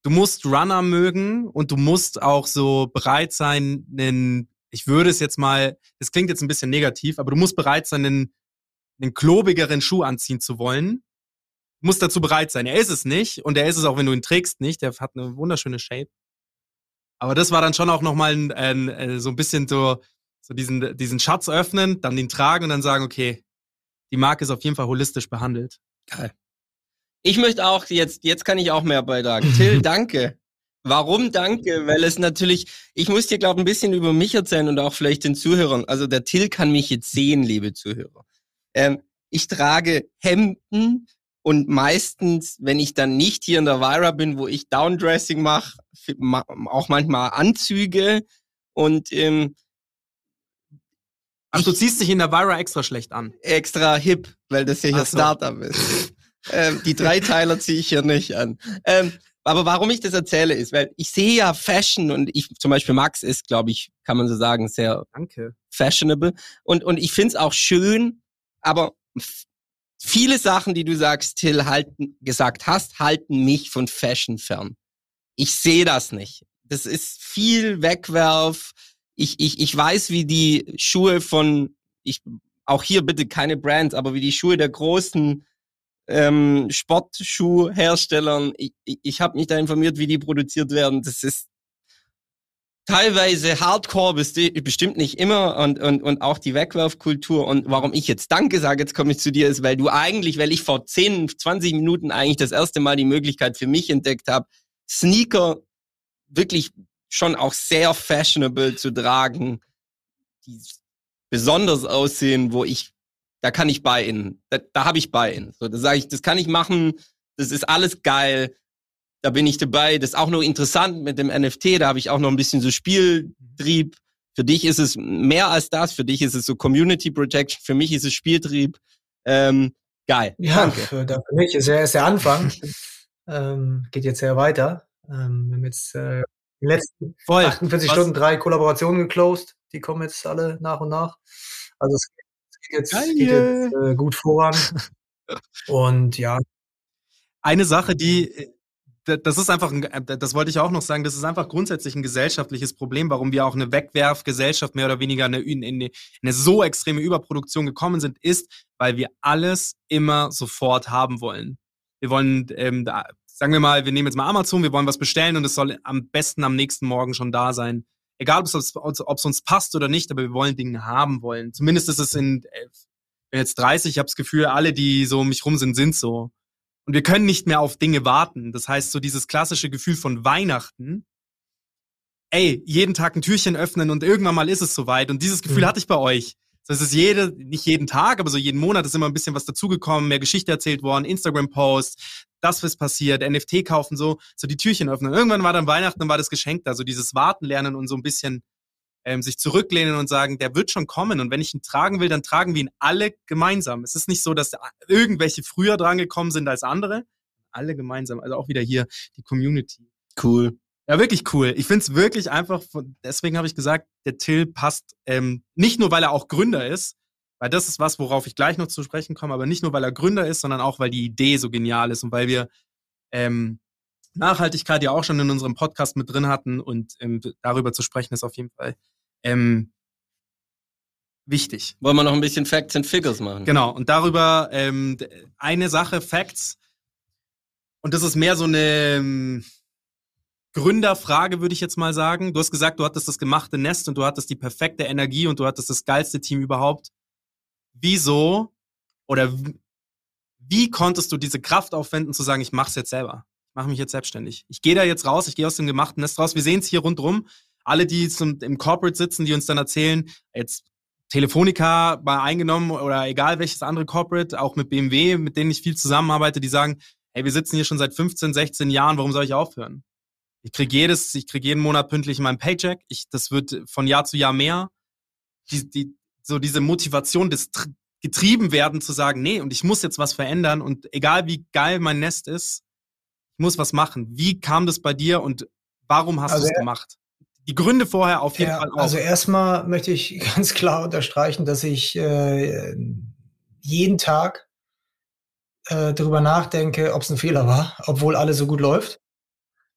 du musst Runner mögen und du musst auch so bereit sein, einen, ich würde es jetzt mal, das klingt jetzt ein bisschen negativ, aber du musst bereit sein, einen, einen klobigeren Schuh anziehen zu wollen. Du musst dazu bereit sein. Er ist es nicht und er ist es auch, wenn du ihn trägst, nicht. Der hat eine wunderschöne Shape. Aber das war dann schon auch nochmal ein, ein, ein, äh, so ein bisschen so, so diesen, diesen Schatz öffnen, dann den tragen und dann sagen, okay, die Marke ist auf jeden Fall holistisch behandelt. Geil. Ich möchte auch jetzt, jetzt kann ich auch mehr beitragen. Till, danke. Warum danke? Weil es natürlich, ich muss dir, glaube ein bisschen über mich erzählen und auch vielleicht den Zuhörern. Also der Till kann mich jetzt sehen, liebe Zuhörer. Ähm, ich trage Hemden und meistens, wenn ich dann nicht hier in der Vira bin, wo ich Downdressing mache, auch manchmal Anzüge und ähm, Ach, du ziehst dich in der Vira extra schlecht an. Extra hip, weil das ja hier so. Startup ist. Ähm, die Dreiteiler ziehe ich hier nicht an. Ähm, aber warum ich das erzähle, ist, weil ich sehe ja Fashion und ich, zum Beispiel Max ist, glaube ich, kann man so sagen, sehr Danke. fashionable. Und, und ich finde es auch schön, aber viele Sachen, die du sagst, Till, halten, gesagt hast, halten mich von Fashion fern. Ich sehe das nicht. Das ist viel Wegwerf. Ich, ich, ich weiß, wie die Schuhe von, ich, auch hier bitte keine Brands, aber wie die Schuhe der großen ähm, Sportschuhherstellern. Ich, ich, ich habe mich da informiert, wie die produziert werden. Das ist teilweise Hardcore, bestimmt nicht immer und, und, und auch die Wegwerfkultur. Und warum ich jetzt Danke sage, jetzt komme ich zu dir, ist, weil du eigentlich, weil ich vor 10, 20 Minuten eigentlich das erste Mal die Möglichkeit für mich entdeckt habe, Sneaker wirklich schon auch sehr fashionable zu tragen, die besonders aussehen, wo ich da kann ich bei in. Da, da habe ich bei in. So, da sage ich, das kann ich machen, das ist alles geil. Da bin ich dabei. Das ist auch noch interessant mit dem NFT. Da habe ich auch noch ein bisschen so Spieltrieb. Für dich ist es mehr als das. Für dich ist es so Community Protection. Für mich ist es Spieltrieb. Ähm, geil. Ja, Danke. Für, für mich ist ja erst der Anfang. ähm, geht jetzt ja weiter. Ähm, wir haben jetzt äh, die letzten Voll. 48 Was? Stunden drei Kollaborationen geclosed. Die kommen jetzt alle nach und nach. Also es geht jetzt, geht jetzt äh, gut voran. Und ja. Eine Sache, die, äh, das ist einfach, ein, äh, das wollte ich auch noch sagen, das ist einfach grundsätzlich ein gesellschaftliches Problem, warum wir auch eine Wegwerfgesellschaft mehr oder weniger eine, in, eine, so extreme Überproduktion gekommen sind, ist, weil wir alles immer sofort haben wollen. Wir wollen, ähm, da, sagen wir mal, wir nehmen jetzt mal Amazon, wir wollen was bestellen und es soll am besten am nächsten Morgen schon da sein egal ob es, uns passt oder nicht, aber wir wollen Dinge haben wollen. Zumindest ist es in, äh, bin jetzt 30, ich habe das Gefühl, alle, die so um mich rum sind, sind so. Und wir können nicht mehr auf Dinge warten. Das heißt, so dieses klassische Gefühl von Weihnachten, ey, jeden Tag ein Türchen öffnen und irgendwann mal ist es soweit. Und dieses Gefühl mhm. hatte ich bei euch. Das ist jede, nicht jeden Tag, aber so jeden Monat ist immer ein bisschen was dazugekommen, mehr Geschichte erzählt worden, Instagram-Posts, das was passiert, NFT kaufen, so, so die Türchen öffnen. Irgendwann war dann Weihnachten, dann war das Geschenk da, so dieses Warten lernen und so ein bisschen ähm, sich zurücklehnen und sagen, der wird schon kommen und wenn ich ihn tragen will, dann tragen wir ihn alle gemeinsam. Es ist nicht so, dass irgendwelche früher dran gekommen sind als andere, alle gemeinsam, also auch wieder hier die Community. Cool. Ja, wirklich cool. Ich finde es wirklich einfach, deswegen habe ich gesagt, der Till passt ähm, nicht nur, weil er auch Gründer ist, weil das ist was, worauf ich gleich noch zu sprechen komme, aber nicht nur, weil er Gründer ist, sondern auch, weil die Idee so genial ist und weil wir ähm, Nachhaltigkeit ja auch schon in unserem Podcast mit drin hatten und ähm, darüber zu sprechen ist auf jeden Fall ähm, wichtig. Wollen wir noch ein bisschen Facts and Figures machen? Genau, und darüber ähm, eine Sache, Facts, und das ist mehr so eine ähm, Gründerfrage, würde ich jetzt mal sagen. Du hast gesagt, du hattest das gemachte Nest und du hattest die perfekte Energie und du hattest das geilste Team überhaupt. Wieso oder wie konntest du diese Kraft aufwenden, zu sagen, ich mache es jetzt selber? Ich mache mich jetzt selbstständig. Ich gehe da jetzt raus, ich gehe aus dem gemachten Nest raus. Wir sehen es hier rundherum. Alle, die zum, im Corporate sitzen, die uns dann erzählen, jetzt Telefonica mal eingenommen oder egal welches andere Corporate, auch mit BMW, mit denen ich viel zusammenarbeite, die sagen, hey, wir sitzen hier schon seit 15, 16 Jahren, warum soll ich aufhören? Ich kriege jedes, ich kriege jeden Monat pünktlich meinen Paycheck. Ich, das wird von Jahr zu Jahr mehr. Die, die, so diese Motivation, das getrieben werden zu sagen, nee, und ich muss jetzt was verändern und egal wie geil mein Nest ist, ich muss was machen. Wie kam das bei dir und warum hast also du es gemacht? Die Gründe vorher auf jeden ja, Fall auch. Also erstmal möchte ich ganz klar unterstreichen, dass ich äh, jeden Tag äh, darüber nachdenke, ob es ein Fehler war, obwohl alles so gut läuft.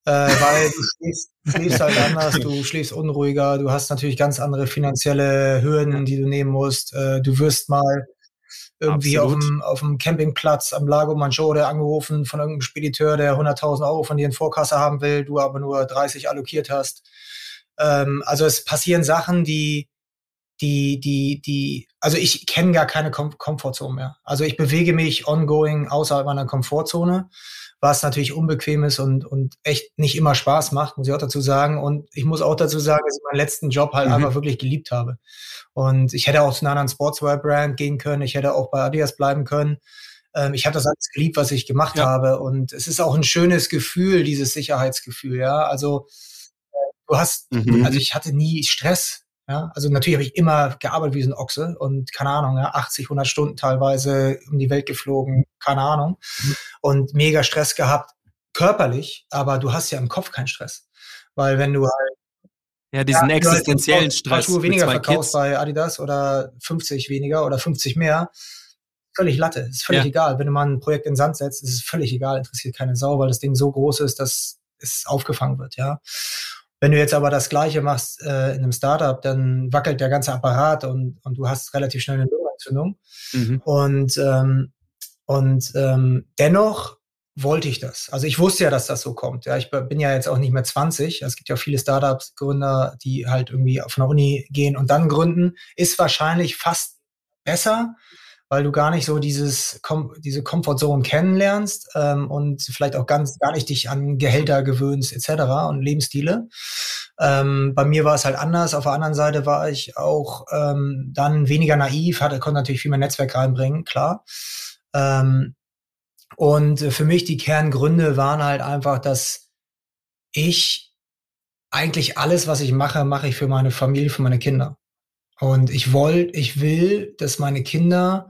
Äh, weil du schläfst, schläfst halt anders, du schläfst unruhiger, du hast natürlich ganz andere finanzielle Hürden, die du nehmen musst. Äh, du wirst mal irgendwie auf dem, auf dem Campingplatz am Lago Maggiore angerufen von irgendeinem Spediteur, der 100.000 Euro von dir in Vorkasse haben will, du aber nur 30 allokiert hast. Ähm, also es passieren Sachen, die, die, die, die, also ich kenne gar keine Com Komfortzone mehr. Also ich bewege mich ongoing außerhalb meiner Komfortzone was natürlich unbequem ist und, und echt nicht immer Spaß macht, muss ich auch dazu sagen. Und ich muss auch dazu sagen, dass ich meinen letzten Job halt mhm. einfach wirklich geliebt habe. Und ich hätte auch zu einer anderen Sportswear-Brand gehen können, ich hätte auch bei Adidas bleiben können. Ähm, ich habe das alles geliebt, was ich gemacht ja. habe. Und es ist auch ein schönes Gefühl, dieses Sicherheitsgefühl, ja. Also du hast, mhm. also ich hatte nie Stress ja, also natürlich habe ich immer gearbeitet wie so ein Ochse und keine Ahnung, ja, 80, 100 Stunden teilweise um die Welt geflogen, keine Ahnung. Mhm. Und mega Stress gehabt, körperlich, aber du hast ja im Kopf keinen Stress. Weil wenn du halt ja, diesen ja, existenziellen halt Stress. Schuhe weniger verkaufst Kids. bei Adidas oder 50 weniger oder 50 mehr, völlig Latte. Ist völlig ja. egal. Wenn du mal ein Projekt in den Sand setzt, ist es völlig egal, interessiert keine Sau, weil das Ding so groß ist, dass es aufgefangen wird, ja. Wenn du jetzt aber das Gleiche machst äh, in einem Startup, dann wackelt der ganze Apparat und, und du hast relativ schnell eine Lungenentzündung. Mhm. Und, ähm, und ähm, dennoch wollte ich das. Also ich wusste ja, dass das so kommt. Ja, ich bin ja jetzt auch nicht mehr 20. Es gibt ja viele Startups-Gründer, die halt irgendwie von der Uni gehen und dann gründen. Ist wahrscheinlich fast besser, weil du gar nicht so dieses Kom diese Comfortzone kennenlernst ähm, und vielleicht auch ganz gar nicht dich an Gehälter gewöhnst etc. und Lebensstile. Ähm, bei mir war es halt anders. Auf der anderen Seite war ich auch ähm, dann weniger naiv, hatte konnte natürlich viel mehr Netzwerk reinbringen, klar. Ähm, und für mich die Kerngründe waren halt einfach, dass ich eigentlich alles, was ich mache, mache ich für meine Familie, für meine Kinder. Und ich wollte, ich will, dass meine Kinder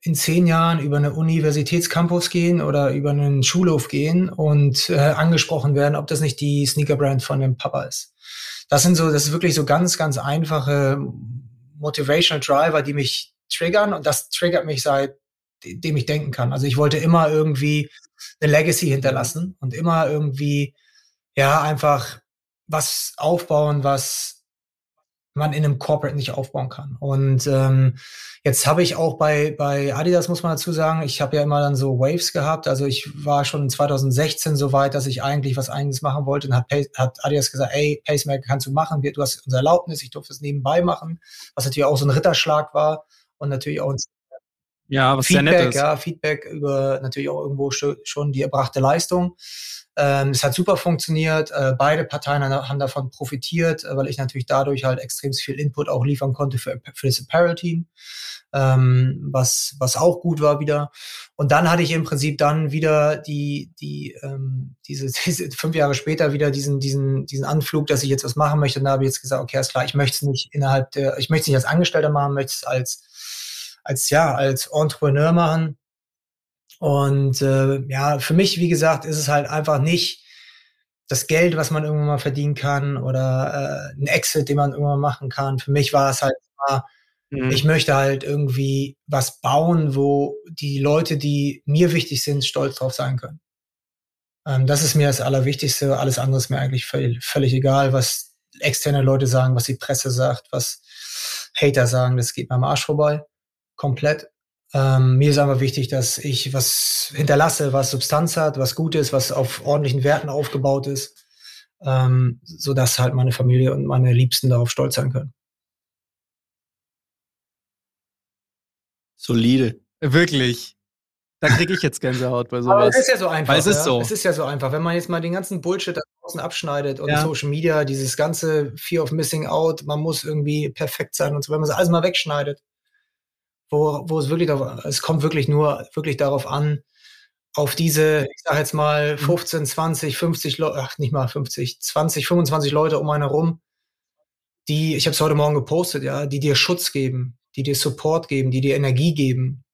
in zehn Jahren über eine Universitätscampus gehen oder über einen Schulhof gehen und äh, angesprochen werden, ob das nicht die Sneakerbrand von dem Papa ist. Das sind so, das ist wirklich so ganz, ganz einfache Motivational Driver, die mich triggern und das triggert mich seit dem ich denken kann. Also ich wollte immer irgendwie eine Legacy hinterlassen und immer irgendwie ja einfach was aufbauen, was man in einem Corporate nicht aufbauen kann. Und ähm, jetzt habe ich auch bei, bei Adidas, muss man dazu sagen, ich habe ja immer dann so Waves gehabt. Also ich war schon 2016 so weit, dass ich eigentlich was eigenes machen wollte und hat, hat Adidas gesagt, ey, Pacemaker kannst du machen, du hast unsere Erlaubnis, ich durfte es nebenbei machen, was natürlich auch so ein Ritterschlag war und natürlich auch ein Ja, was Feedback, sehr nett ist. ja, Feedback über natürlich auch irgendwo schon die erbrachte Leistung. Ähm, es hat super funktioniert. Äh, beide Parteien haben davon profitiert, äh, weil ich natürlich dadurch halt extrem viel Input auch liefern konnte für, für das Apparel-Team, ähm, was, was auch gut war wieder. Und dann hatte ich im Prinzip dann wieder die, die, ähm, diese, diese fünf Jahre später wieder diesen, diesen, diesen Anflug, dass ich jetzt was machen möchte. Und da habe ich jetzt gesagt, okay, ist klar, ich möchte es nicht innerhalb der, ich möchte es nicht als Angestellter machen, möchte es als, als, ja, als Entrepreneur machen und äh, ja, für mich, wie gesagt, ist es halt einfach nicht das Geld, was man irgendwann mal verdienen kann oder äh, ein Exit, den man irgendwann machen kann. Für mich war es halt immer, mhm. ich möchte halt irgendwie was bauen, wo die Leute, die mir wichtig sind, stolz drauf sein können. Ähm, das ist mir das Allerwichtigste. Alles andere ist mir eigentlich völlig, völlig egal, was externe Leute sagen, was die Presse sagt, was Hater sagen. Das geht mir am Arsch vorbei. Komplett. Ähm, mir ist aber wichtig, dass ich was hinterlasse, was Substanz hat, was gut ist, was auf ordentlichen Werten aufgebaut ist, ähm, so dass halt meine Familie und meine Liebsten darauf stolz sein können. Solide. Wirklich. Da kriege ich jetzt Gänsehaut bei sowas. Aber es ist ja so einfach. Weil es ist ja? so. Es ist ja so einfach. Wenn man jetzt mal den ganzen Bullshit da draußen abschneidet und ja. Social Media, dieses ganze Fear of Missing Out, man muss irgendwie perfekt sein und so, wenn man es alles mal wegschneidet, wo, wo es wirklich darauf, es kommt wirklich nur wirklich darauf an, auf diese, ich sag jetzt mal 15, 20, 50 Leute, ach nicht mal 50, 20, 25 Leute um einen herum, die, ich habe es heute Morgen gepostet, ja, die dir Schutz geben, die dir Support geben, die dir Energie geben.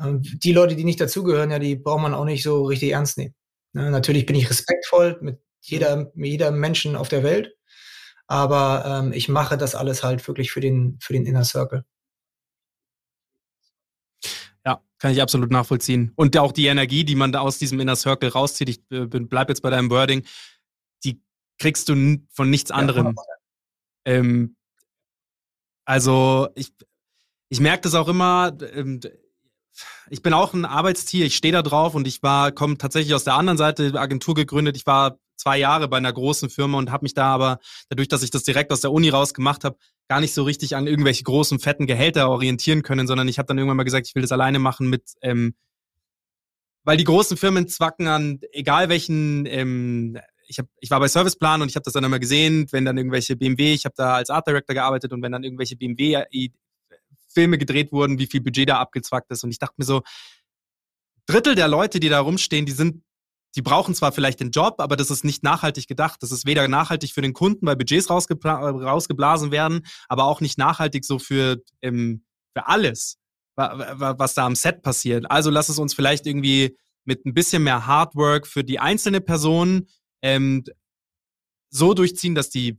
Ähm, die Leute, die nicht dazugehören, ja, die braucht man auch nicht so richtig ernst nehmen. Ne, natürlich bin ich respektvoll mit jeder, mit jeder Menschen auf der Welt, aber ähm, ich mache das alles halt wirklich für den, für den Inner Circle. Kann ich absolut nachvollziehen. Und auch die Energie, die man da aus diesem Inner Circle rauszieht, ich äh, bleib jetzt bei deinem Wording, die kriegst du von nichts anderem. Ja, ähm, also ich, ich merke das auch immer, ähm, ich bin auch ein Arbeitstier, ich stehe da drauf und ich war, komme tatsächlich aus der anderen Seite, Agentur gegründet. Ich war zwei Jahre bei einer großen Firma und habe mich da aber, dadurch, dass ich das direkt aus der Uni raus gemacht habe, gar nicht so richtig an irgendwelche großen, fetten Gehälter orientieren können, sondern ich habe dann irgendwann mal gesagt, ich will das alleine machen mit, ähm, weil die großen Firmen zwacken an, egal welchen, ähm, ich, hab, ich war bei Serviceplan und ich habe das dann immer gesehen, wenn dann irgendwelche BMW, ich habe da als Art Director gearbeitet und wenn dann irgendwelche BMW-Filme gedreht wurden, wie viel Budget da abgezwackt ist. Und ich dachte mir so, Drittel der Leute, die da rumstehen, die sind die brauchen zwar vielleicht den Job, aber das ist nicht nachhaltig gedacht. Das ist weder nachhaltig für den Kunden, weil Budgets rausgeblasen werden, aber auch nicht nachhaltig so für, ähm, für alles, was da am Set passiert. Also lass es uns vielleicht irgendwie mit ein bisschen mehr Hardwork für die einzelne Person ähm, so durchziehen, dass die,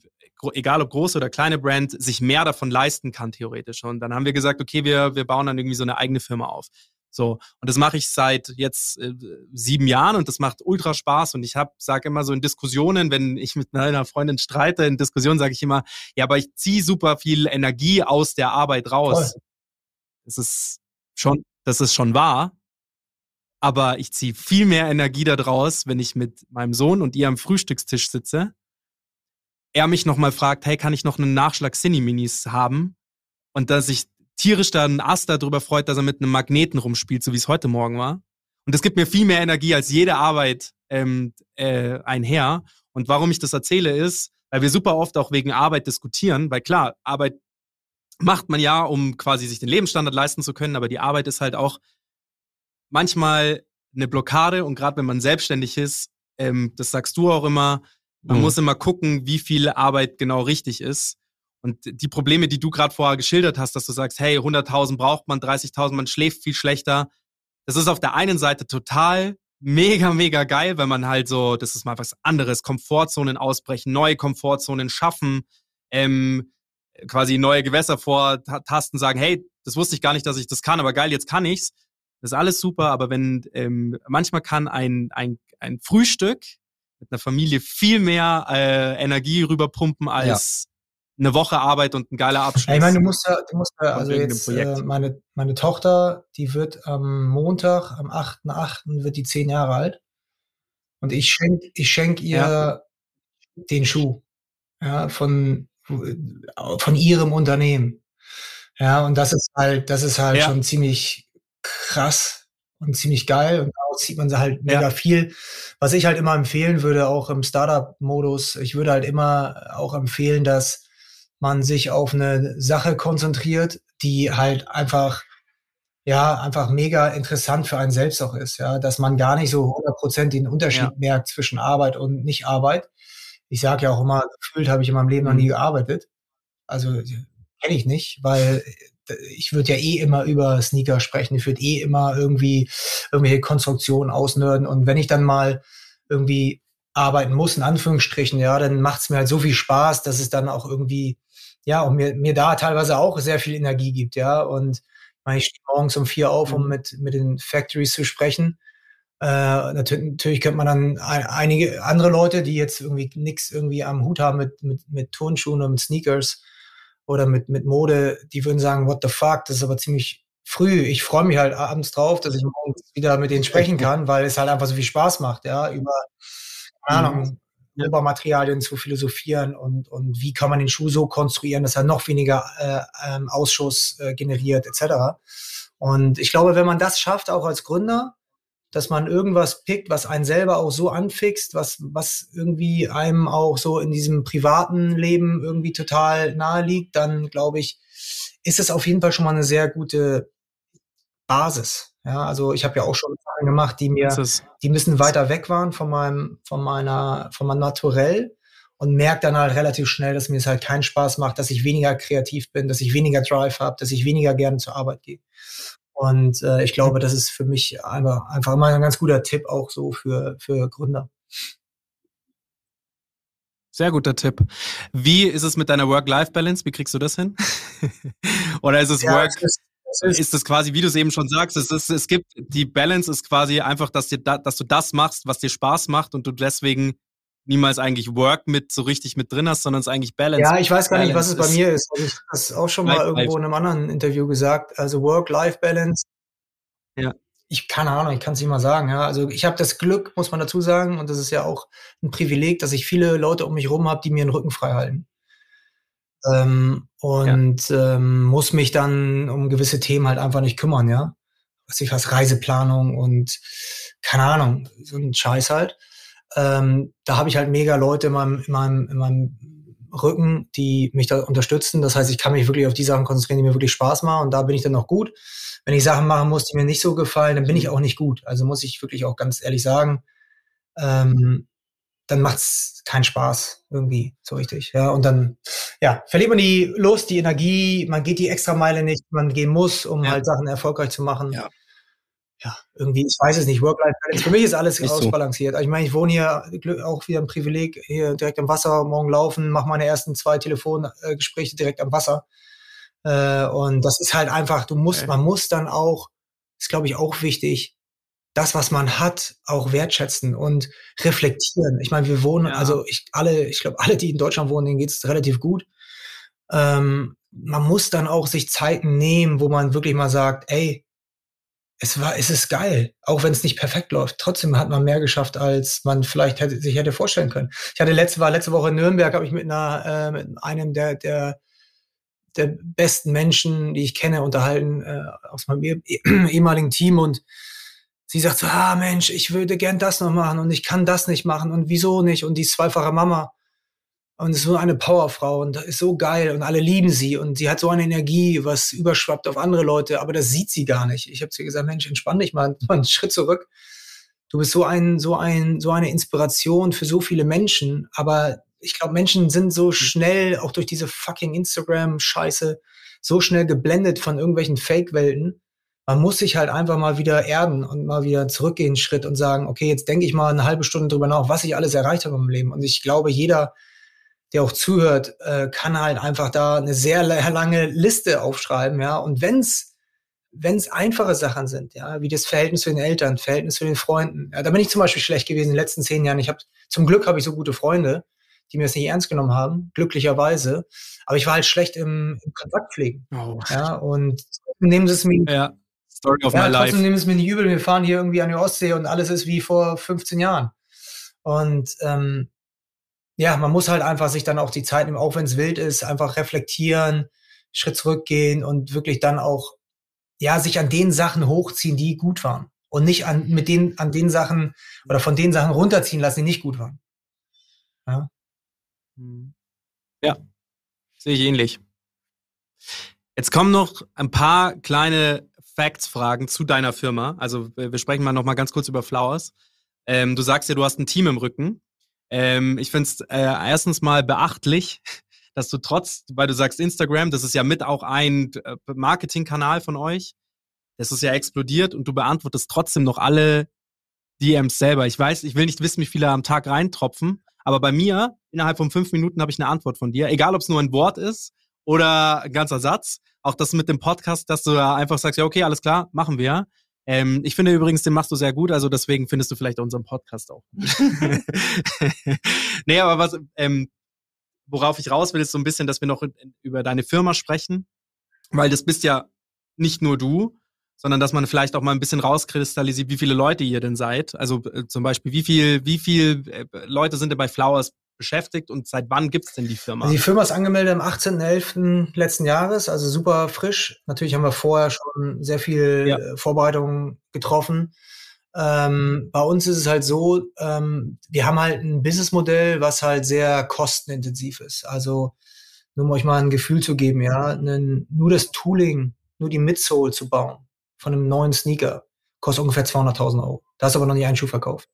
egal ob große oder kleine Brand, sich mehr davon leisten kann, theoretisch. Und dann haben wir gesagt, okay, wir, wir bauen dann irgendwie so eine eigene Firma auf. So, und das mache ich seit jetzt äh, sieben Jahren und das macht ultra Spaß. Und ich habe, sage immer so in Diskussionen, wenn ich mit meiner Freundin streite, in Diskussionen sage ich immer, ja, aber ich ziehe super viel Energie aus der Arbeit raus. Voll. Das ist schon, das ist schon wahr. Aber ich ziehe viel mehr Energie daraus, wenn ich mit meinem Sohn und ihr am Frühstückstisch sitze. Er mich nochmal fragt, hey, kann ich noch einen Nachschlag Cine-Minis haben? Und dass ich tierisch dann Ast darüber freut, dass er mit einem Magneten rumspielt, so wie es heute Morgen war. Und das gibt mir viel mehr Energie als jede Arbeit ähm, äh, einher. Und warum ich das erzähle, ist, weil wir super oft auch wegen Arbeit diskutieren, weil klar, Arbeit macht man ja, um quasi sich den Lebensstandard leisten zu können, aber die Arbeit ist halt auch manchmal eine Blockade und gerade wenn man selbstständig ist, ähm, das sagst du auch immer, man mhm. muss immer gucken, wie viel Arbeit genau richtig ist. Und die Probleme, die du gerade vorher geschildert hast, dass du sagst, hey, 100.000 braucht man, 30.000, man schläft viel schlechter. Das ist auf der einen Seite total mega, mega geil, weil man halt so, das ist mal was anderes, Komfortzonen ausbrechen, neue Komfortzonen schaffen, ähm, quasi neue Gewässer vortasten, sagen, hey, das wusste ich gar nicht, dass ich das kann, aber geil, jetzt kann ich's. Das ist alles super, aber wenn ähm, manchmal kann ein, ein, ein Frühstück mit einer Familie viel mehr äh, Energie rüberpumpen als eine Woche Arbeit und ein geiler Abschluss. Ja, ich meine, du musst ja, du musst ja also jetzt, äh, meine, meine Tochter, die wird am Montag, am 8.8. wird die zehn Jahre alt. Und ich schenke ich schenk ihr ja. den Schuh. Ja, von, von ihrem Unternehmen. Ja, und das ist halt, das ist halt ja. schon ziemlich krass und ziemlich geil und daraus zieht man sie halt mega ja. viel. Was ich halt immer empfehlen würde, auch im Startup-Modus, ich würde halt immer auch empfehlen, dass man sich auf eine Sache konzentriert, die halt einfach ja, einfach mega interessant für einen selbst auch ist, ja, dass man gar nicht so 100% den Unterschied ja. merkt zwischen Arbeit und Nicht-Arbeit. Ich sage ja auch immer, gefühlt habe ich in meinem Leben noch nie mhm. gearbeitet. Also kenne ich nicht, weil ich würde ja eh immer über Sneaker sprechen. Ich würde eh immer irgendwie irgendwelche Konstruktionen ausnörden. Und wenn ich dann mal irgendwie arbeiten muss, in Anführungsstrichen, ja, dann macht es mir halt so viel Spaß, dass es dann auch irgendwie, ja, und mir, mir da teilweise auch sehr viel Energie gibt, ja. Und ich stehe morgens um vier auf, um mhm. mit, mit den Factories zu sprechen. Äh, natürlich, natürlich könnte man dann einige andere Leute, die jetzt irgendwie nichts irgendwie am Hut haben mit, mit, mit Turnschuhen und mit Sneakers oder mit, mit Mode, die würden sagen, what the fuck, das ist aber ziemlich früh. Ich freue mich halt abends drauf, dass ich morgens wieder mit denen sprechen kann, weil es halt einfach so viel Spaß macht, ja, über, keine Ahnung, mhm. Obermaterialien zu philosophieren und, und wie kann man den Schuh so konstruieren, dass er noch weniger äh, ähm, Ausschuss äh, generiert, etc. Und ich glaube, wenn man das schafft, auch als Gründer, dass man irgendwas pickt, was einen selber auch so anfixt, was, was irgendwie einem auch so in diesem privaten Leben irgendwie total nahe liegt, dann glaube ich, ist es auf jeden Fall schon mal eine sehr gute Basis. Ja, also ich habe ja auch schon Sachen gemacht, die mir, die ein bisschen weiter weg waren von meinem, von meiner, von meinem Naturell und merke dann halt relativ schnell, dass mir es halt keinen Spaß macht, dass ich weniger kreativ bin, dass ich weniger Drive habe, dass ich weniger gerne zur Arbeit gehe. Und äh, ich glaube, das ist für mich einfach, einfach mal ein ganz guter Tipp auch so für, für Gründer. Sehr guter Tipp. Wie ist es mit deiner Work-Life-Balance? Wie kriegst du das hin? Oder ist es ja, Work? Es ist, ist, das quasi, wie du es eben schon sagst, es, ist, es gibt, die Balance ist quasi einfach, dass, dir da, dass du das machst, was dir Spaß macht und du deswegen niemals eigentlich Work mit so richtig mit drin hast, sondern es ist eigentlich Balance. Ja, ich weiß gar nicht, was es bei mir ist. Also ich habe das auch schon mal irgendwo in einem anderen Interview gesagt. Also Work-Life-Balance. Ja. Ich keine Ahnung, ich kann es nicht mal sagen. Ja, also ich habe das Glück, muss man dazu sagen, und das ist ja auch ein Privileg, dass ich viele Leute um mich herum habe, die mir den Rücken frei halten. Ähm, und ja. ähm, muss mich dann um gewisse Themen halt einfach nicht kümmern, ja. Was ich was Reiseplanung und keine Ahnung, so ein Scheiß halt. Ähm, da habe ich halt mega Leute in meinem, in meinem, in meinem Rücken, die mich da unterstützen. Das heißt, ich kann mich wirklich auf die Sachen konzentrieren, die mir wirklich Spaß machen und da bin ich dann auch gut. Wenn ich Sachen machen muss, die mir nicht so gefallen, dann bin ich auch nicht gut. Also muss ich wirklich auch ganz ehrlich sagen. Ähm, dann macht's keinen Spaß irgendwie so richtig. Ja, und dann ja, verliert man die Lust, die Energie, man geht die extra Meile nicht, man gehen muss, um ja. halt Sachen erfolgreich zu machen. Ja. Ja, irgendwie, ich weiß es nicht, Work-Life-Balance. Für mich ist alles ist ausbalanciert. So. Also ich meine, ich wohne hier auch wieder ein Privileg, hier direkt am Wasser, morgen laufen, mache meine ersten zwei Telefongespräche direkt am Wasser. Äh, und das ist halt einfach, du musst, okay. man muss dann auch, ist glaube ich auch wichtig, das, was man hat, auch wertschätzen und reflektieren. Ich meine, wir wohnen, ja. also ich alle, ich glaube, alle, die in Deutschland wohnen, denen geht es relativ gut. Ähm, man muss dann auch sich Zeiten nehmen, wo man wirklich mal sagt, ey, es war, es ist geil, auch wenn es nicht perfekt läuft. Trotzdem hat man mehr geschafft, als man vielleicht hätte, sich hätte vorstellen können. Ich hatte letzte, war letzte Woche in Nürnberg, habe ich mit einer, äh, mit einem der, der, der besten Menschen, die ich kenne, unterhalten äh, aus meinem ehemaligen Team und sie sagt so, ah Mensch, ich würde gern das noch machen und ich kann das nicht machen und wieso nicht und die ist zweifache Mama und ist so eine Powerfrau und ist so geil und alle lieben sie und sie hat so eine Energie, was überschwappt auf andere Leute, aber das sieht sie gar nicht. Ich habe zu ihr gesagt, Mensch, entspann dich mal, mal einen Schritt zurück. Du bist so ein, so ein, so eine Inspiration für so viele Menschen, aber ich glaube, Menschen sind so schnell, auch durch diese fucking Instagram-Scheiße, so schnell geblendet von irgendwelchen Fake-Welten, man muss sich halt einfach mal wieder erden und mal wieder zurückgehen einen Schritt und sagen, okay, jetzt denke ich mal eine halbe Stunde drüber nach, was ich alles erreicht habe im Leben. Und ich glaube, jeder, der auch zuhört, äh, kann halt einfach da eine sehr lange Liste aufschreiben, ja. Und wenn's wenn es einfache Sachen sind, ja, wie das Verhältnis zu den Eltern, Verhältnis zu den Freunden, ja, da bin ich zum Beispiel schlecht gewesen in den letzten zehn Jahren. Ich habe zum Glück habe ich so gute Freunde, die mir das nicht ernst genommen haben, glücklicherweise. Aber ich war halt schlecht im, im Kontaktpflegen. Oh. Ja, und nehmen Sie es mir ja. Story of ja, my life. Trotzdem nehmen es mir nicht übel. Wir fahren hier irgendwie an die Ostsee und alles ist wie vor 15 Jahren. Und ähm, ja, man muss halt einfach sich dann auch die Zeit nehmen, auch wenn es wild ist, einfach reflektieren, Schritt zurückgehen und wirklich dann auch ja, sich an den Sachen hochziehen, die gut waren. Und nicht an, mit den, an den Sachen oder von den Sachen runterziehen lassen, die nicht gut waren. Ja. Hm. Ja. Sehe ich ähnlich. Jetzt kommen noch ein paar kleine Facts-Fragen zu deiner Firma. Also wir sprechen mal noch mal ganz kurz über Flowers. Ähm, du sagst ja, du hast ein Team im Rücken. Ähm, ich finde es äh, erstens mal beachtlich, dass du trotz, weil du sagst Instagram, das ist ja mit auch ein äh, Marketingkanal von euch, das ist ja explodiert und du beantwortest trotzdem noch alle DMs selber. Ich weiß, ich will nicht wissen, wie viele am Tag reintropfen, aber bei mir, innerhalb von fünf Minuten habe ich eine Antwort von dir, egal ob es nur ein Wort ist oder ein ganzer Satz. Auch das mit dem Podcast, dass du da einfach sagst, ja, okay, alles klar, machen wir. Ähm, ich finde übrigens, den machst du sehr gut, also deswegen findest du vielleicht unseren Podcast auch. nee, aber was, ähm, worauf ich raus will, ist so ein bisschen, dass wir noch über deine Firma sprechen, weil das bist ja nicht nur du, sondern dass man vielleicht auch mal ein bisschen rauskristallisiert, wie viele Leute ihr denn seid. Also äh, zum Beispiel, wie viel, wie viel äh, Leute sind denn bei Flowers beschäftigt und seit wann gibt es denn die Firma? Die Firma ist angemeldet am 18.11. letzten Jahres, also super frisch. Natürlich haben wir vorher schon sehr viel ja. Äh, Vorbereitungen getroffen. Ähm, bei uns ist es halt so, ähm, wir haben halt ein Businessmodell, was halt sehr kostenintensiv ist. Also nur um euch mal ein Gefühl zu geben, ja, einen, nur das Tooling, nur die Midsole zu bauen, von einem neuen Sneaker kostet ungefähr 200.000 Euro. Da hast du aber noch nicht einen Schuh verkauft.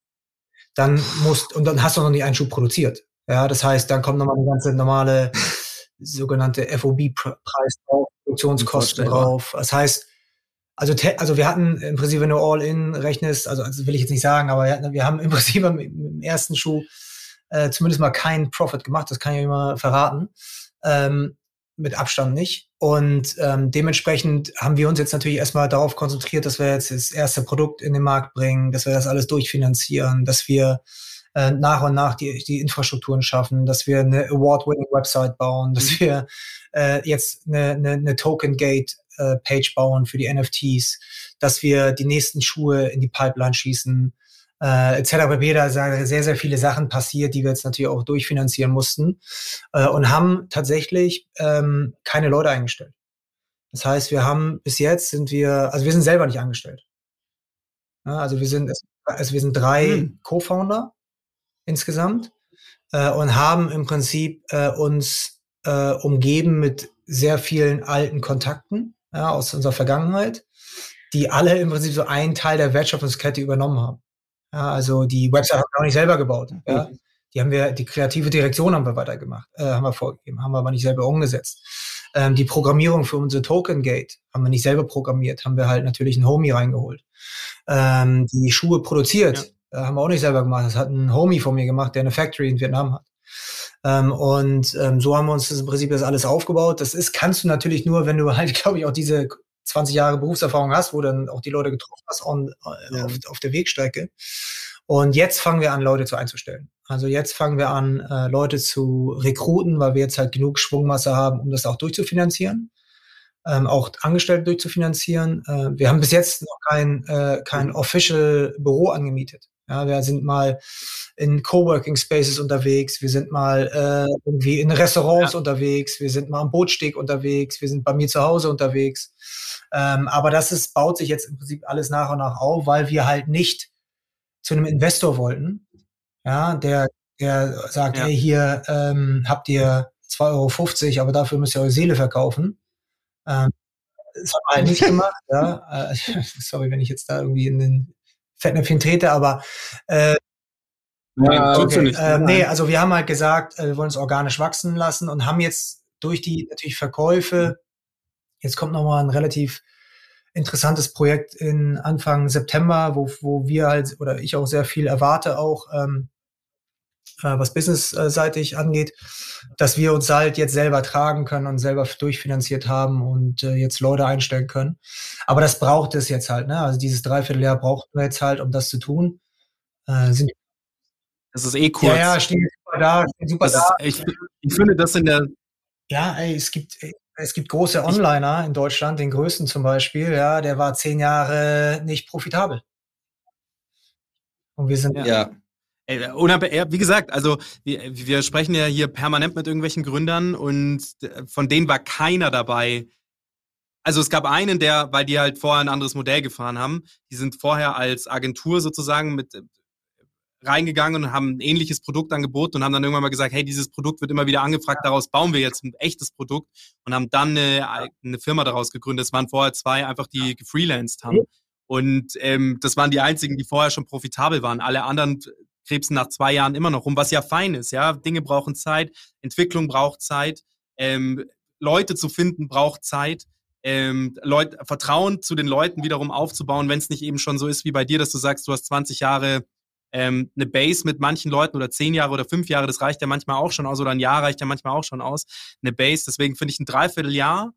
Dann musst, und dann hast du noch nicht einen Schuh produziert. Ja, das heißt, dann kommt nochmal eine ganze normale sogenannte FOB-Preis drauf, Produktionskosten drauf. Das heißt, also, also wir hatten im Prinzip, wenn du All-In rechnest, also, also will ich jetzt nicht sagen, aber wir, wir haben im Prinzip im, im ersten Schuh äh, zumindest mal keinen Profit gemacht, das kann ich immer verraten. Ähm, mit Abstand nicht. Und ähm, dementsprechend haben wir uns jetzt natürlich erstmal darauf konzentriert, dass wir jetzt das erste Produkt in den Markt bringen, dass wir das alles durchfinanzieren, dass wir äh, nach und nach die, die Infrastrukturen schaffen, dass wir eine Award-Winning-Website bauen, dass mhm. wir äh, jetzt eine, eine, eine Token-Gate-Page äh, bauen für die NFTs, dass wir die nächsten Schuhe in die Pipeline schießen, äh, etc. pp. Da sind sehr, sehr viele Sachen passiert, die wir jetzt natürlich auch durchfinanzieren mussten äh, und haben tatsächlich ähm, keine Leute eingestellt. Das heißt, wir haben bis jetzt sind wir, also wir sind selber nicht angestellt. Ja, also wir sind, also wir sind drei hm. Co-Founder insgesamt äh, und haben im Prinzip äh, uns äh, umgeben mit sehr vielen alten Kontakten ja, aus unserer Vergangenheit, die alle im Prinzip so einen Teil der Wertschöpfungskette übernommen haben. Ja, also die Website haben wir auch nicht selber gebaut. Ja. Die haben wir, die kreative Direktion haben wir weitergemacht, äh, haben wir vorgegeben, haben wir aber nicht selber umgesetzt. Ähm, die Programmierung für unsere Token Gate haben wir nicht selber programmiert, haben wir halt natürlich einen Homie reingeholt. Ähm, die Schuhe produziert, haben wir auch nicht selber gemacht. Das hat ein Homie von mir gemacht, der eine Factory in Vietnam hat. Ähm, und ähm, so haben wir uns das im Prinzip das alles aufgebaut. Das ist, kannst du natürlich nur, wenn du halt, glaube ich, auch diese 20 Jahre Berufserfahrung hast, wo dann auch die Leute getroffen hast on, äh, ja. auf, auf der Wegstrecke. Und jetzt fangen wir an, Leute zu einzustellen. Also jetzt fangen wir an, äh, Leute zu rekruten, weil wir jetzt halt genug Schwungmasse haben, um das auch durchzufinanzieren. Ähm, auch Angestellte durchzufinanzieren. Äh, wir haben bis jetzt noch kein, äh, kein official Büro angemietet. Ja, wir sind mal in Coworking Spaces unterwegs, wir sind mal äh, irgendwie in Restaurants ja. unterwegs, wir sind mal am Bootsteg unterwegs, wir sind bei mir zu Hause unterwegs. Ähm, aber das ist, baut sich jetzt im Prinzip alles nach und nach auf, weil wir halt nicht zu einem Investor wollten, ja, der, der sagt, ja. hey, hier ähm, habt ihr 2,50 Euro, aber dafür müsst ihr eure Seele verkaufen. Ähm, das haben wir halt nicht gemacht, ja. Äh, sorry, wenn ich jetzt da irgendwie in den Fettnäpfchen trete, aber äh, ja, okay. äh, nee, also wir haben halt gesagt, äh, wir wollen es organisch wachsen lassen und haben jetzt durch die natürlich Verkäufe, jetzt kommt nochmal ein relativ interessantes Projekt in Anfang September, wo, wo wir halt oder ich auch sehr viel erwarte, auch ähm, äh, was businessseitig angeht, dass wir uns halt jetzt selber tragen können und selber durchfinanziert haben und äh, jetzt Leute einstellen können. Aber das braucht es jetzt halt, ne? Also dieses Dreivierteljahr braucht wir jetzt halt, um das zu tun. Äh, sind das ist eh kurz. Ja, ja, stehen super da, stehen super das da. Ist, ich, ich finde das in der. Ja, ey, es gibt, es gibt große Onliner in Deutschland, den größten zum Beispiel, ja, der war zehn Jahre nicht profitabel. Und wir sind. Ja. Wie gesagt, also wir, wir sprechen ja hier permanent mit irgendwelchen Gründern und von denen war keiner dabei, also es gab einen, der, weil die halt vorher ein anderes Modell gefahren haben, die sind vorher als Agentur sozusagen mit äh, reingegangen und haben ein ähnliches Produkt angeboten und haben dann irgendwann mal gesagt, hey, dieses Produkt wird immer wieder angefragt, daraus bauen wir jetzt ein echtes Produkt und haben dann eine, eine Firma daraus gegründet. Es waren vorher zwei einfach, die gefreelanced haben. Und ähm, das waren die einzigen, die vorher schon profitabel waren. Alle anderen krebsen nach zwei Jahren immer noch rum, was ja fein ist. Ja, Dinge brauchen Zeit, Entwicklung braucht Zeit, ähm, Leute zu finden braucht Zeit ähm, Leut, Vertrauen zu den Leuten wiederum aufzubauen, wenn es nicht eben schon so ist wie bei dir, dass du sagst, du hast 20 Jahre ähm, eine Base mit manchen Leuten oder 10 Jahre oder 5 Jahre, das reicht ja manchmal auch schon aus oder ein Jahr reicht ja manchmal auch schon aus, eine Base. Deswegen finde ich ein Dreivierteljahr,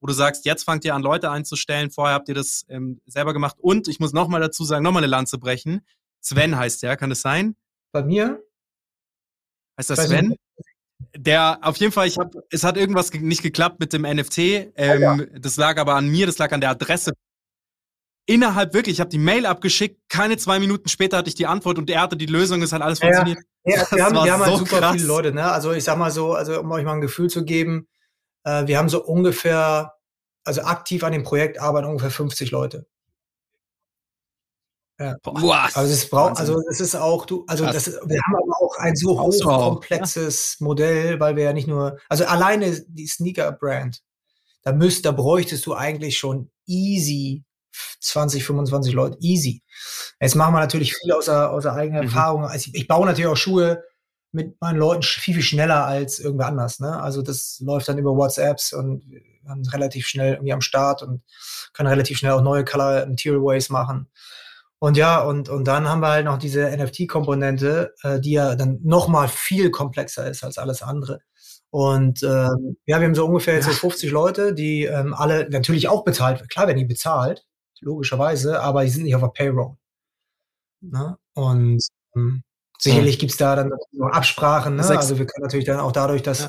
wo du sagst, jetzt fangt ihr an, Leute einzustellen, vorher habt ihr das ähm, selber gemacht und ich muss nochmal dazu sagen, nochmal eine Lanze brechen. Sven heißt der, kann das sein? Bei mir? Heißt das Sven? Der, auf jeden Fall, ich hab, es hat irgendwas nicht geklappt mit dem NFT. Ähm, oh ja. Das lag aber an mir, das lag an der Adresse. Innerhalb wirklich, ich habe die Mail abgeschickt, keine zwei Minuten später hatte ich die Antwort und er hatte die Lösung, es hat alles funktioniert. Ja, ja wir haben, wir haben halt super krass. viele Leute, ne? Also ich sag mal so, also um euch mal ein Gefühl zu geben, äh, wir haben so ungefähr, also aktiv an dem Projekt arbeiten ungefähr 50 Leute. Ja. Boah, also es braucht, also es ist auch, du, also das, wir haben aber auch ein so hochkomplexes ja. Modell, weil wir ja nicht nur, also alleine die Sneaker-Brand, da müsst, da bräuchtest du eigentlich schon easy 20, 25 Leute, easy. Jetzt machen wir natürlich viel aus der, aus der eigenen mhm. Erfahrung. Also ich, ich, baue natürlich auch Schuhe mit meinen Leuten viel, viel schneller als irgendwer anders. Ne? Also das läuft dann über WhatsApps und wir haben relativ schnell irgendwie am Start und können relativ schnell auch neue Color Material Ways machen. Und ja, und, und dann haben wir halt noch diese NFT-Komponente, äh, die ja dann nochmal viel komplexer ist als alles andere. Und ähm, ja, wir haben so ungefähr jetzt so 50 Leute, die ähm, alle natürlich auch bezahlt, klar werden die bezahlt, logischerweise, aber die sind nicht auf der Payroll. Ne? Und ähm, sicherlich gibt's da dann noch Absprachen. Ne? Also wir können natürlich dann auch dadurch, dass ja.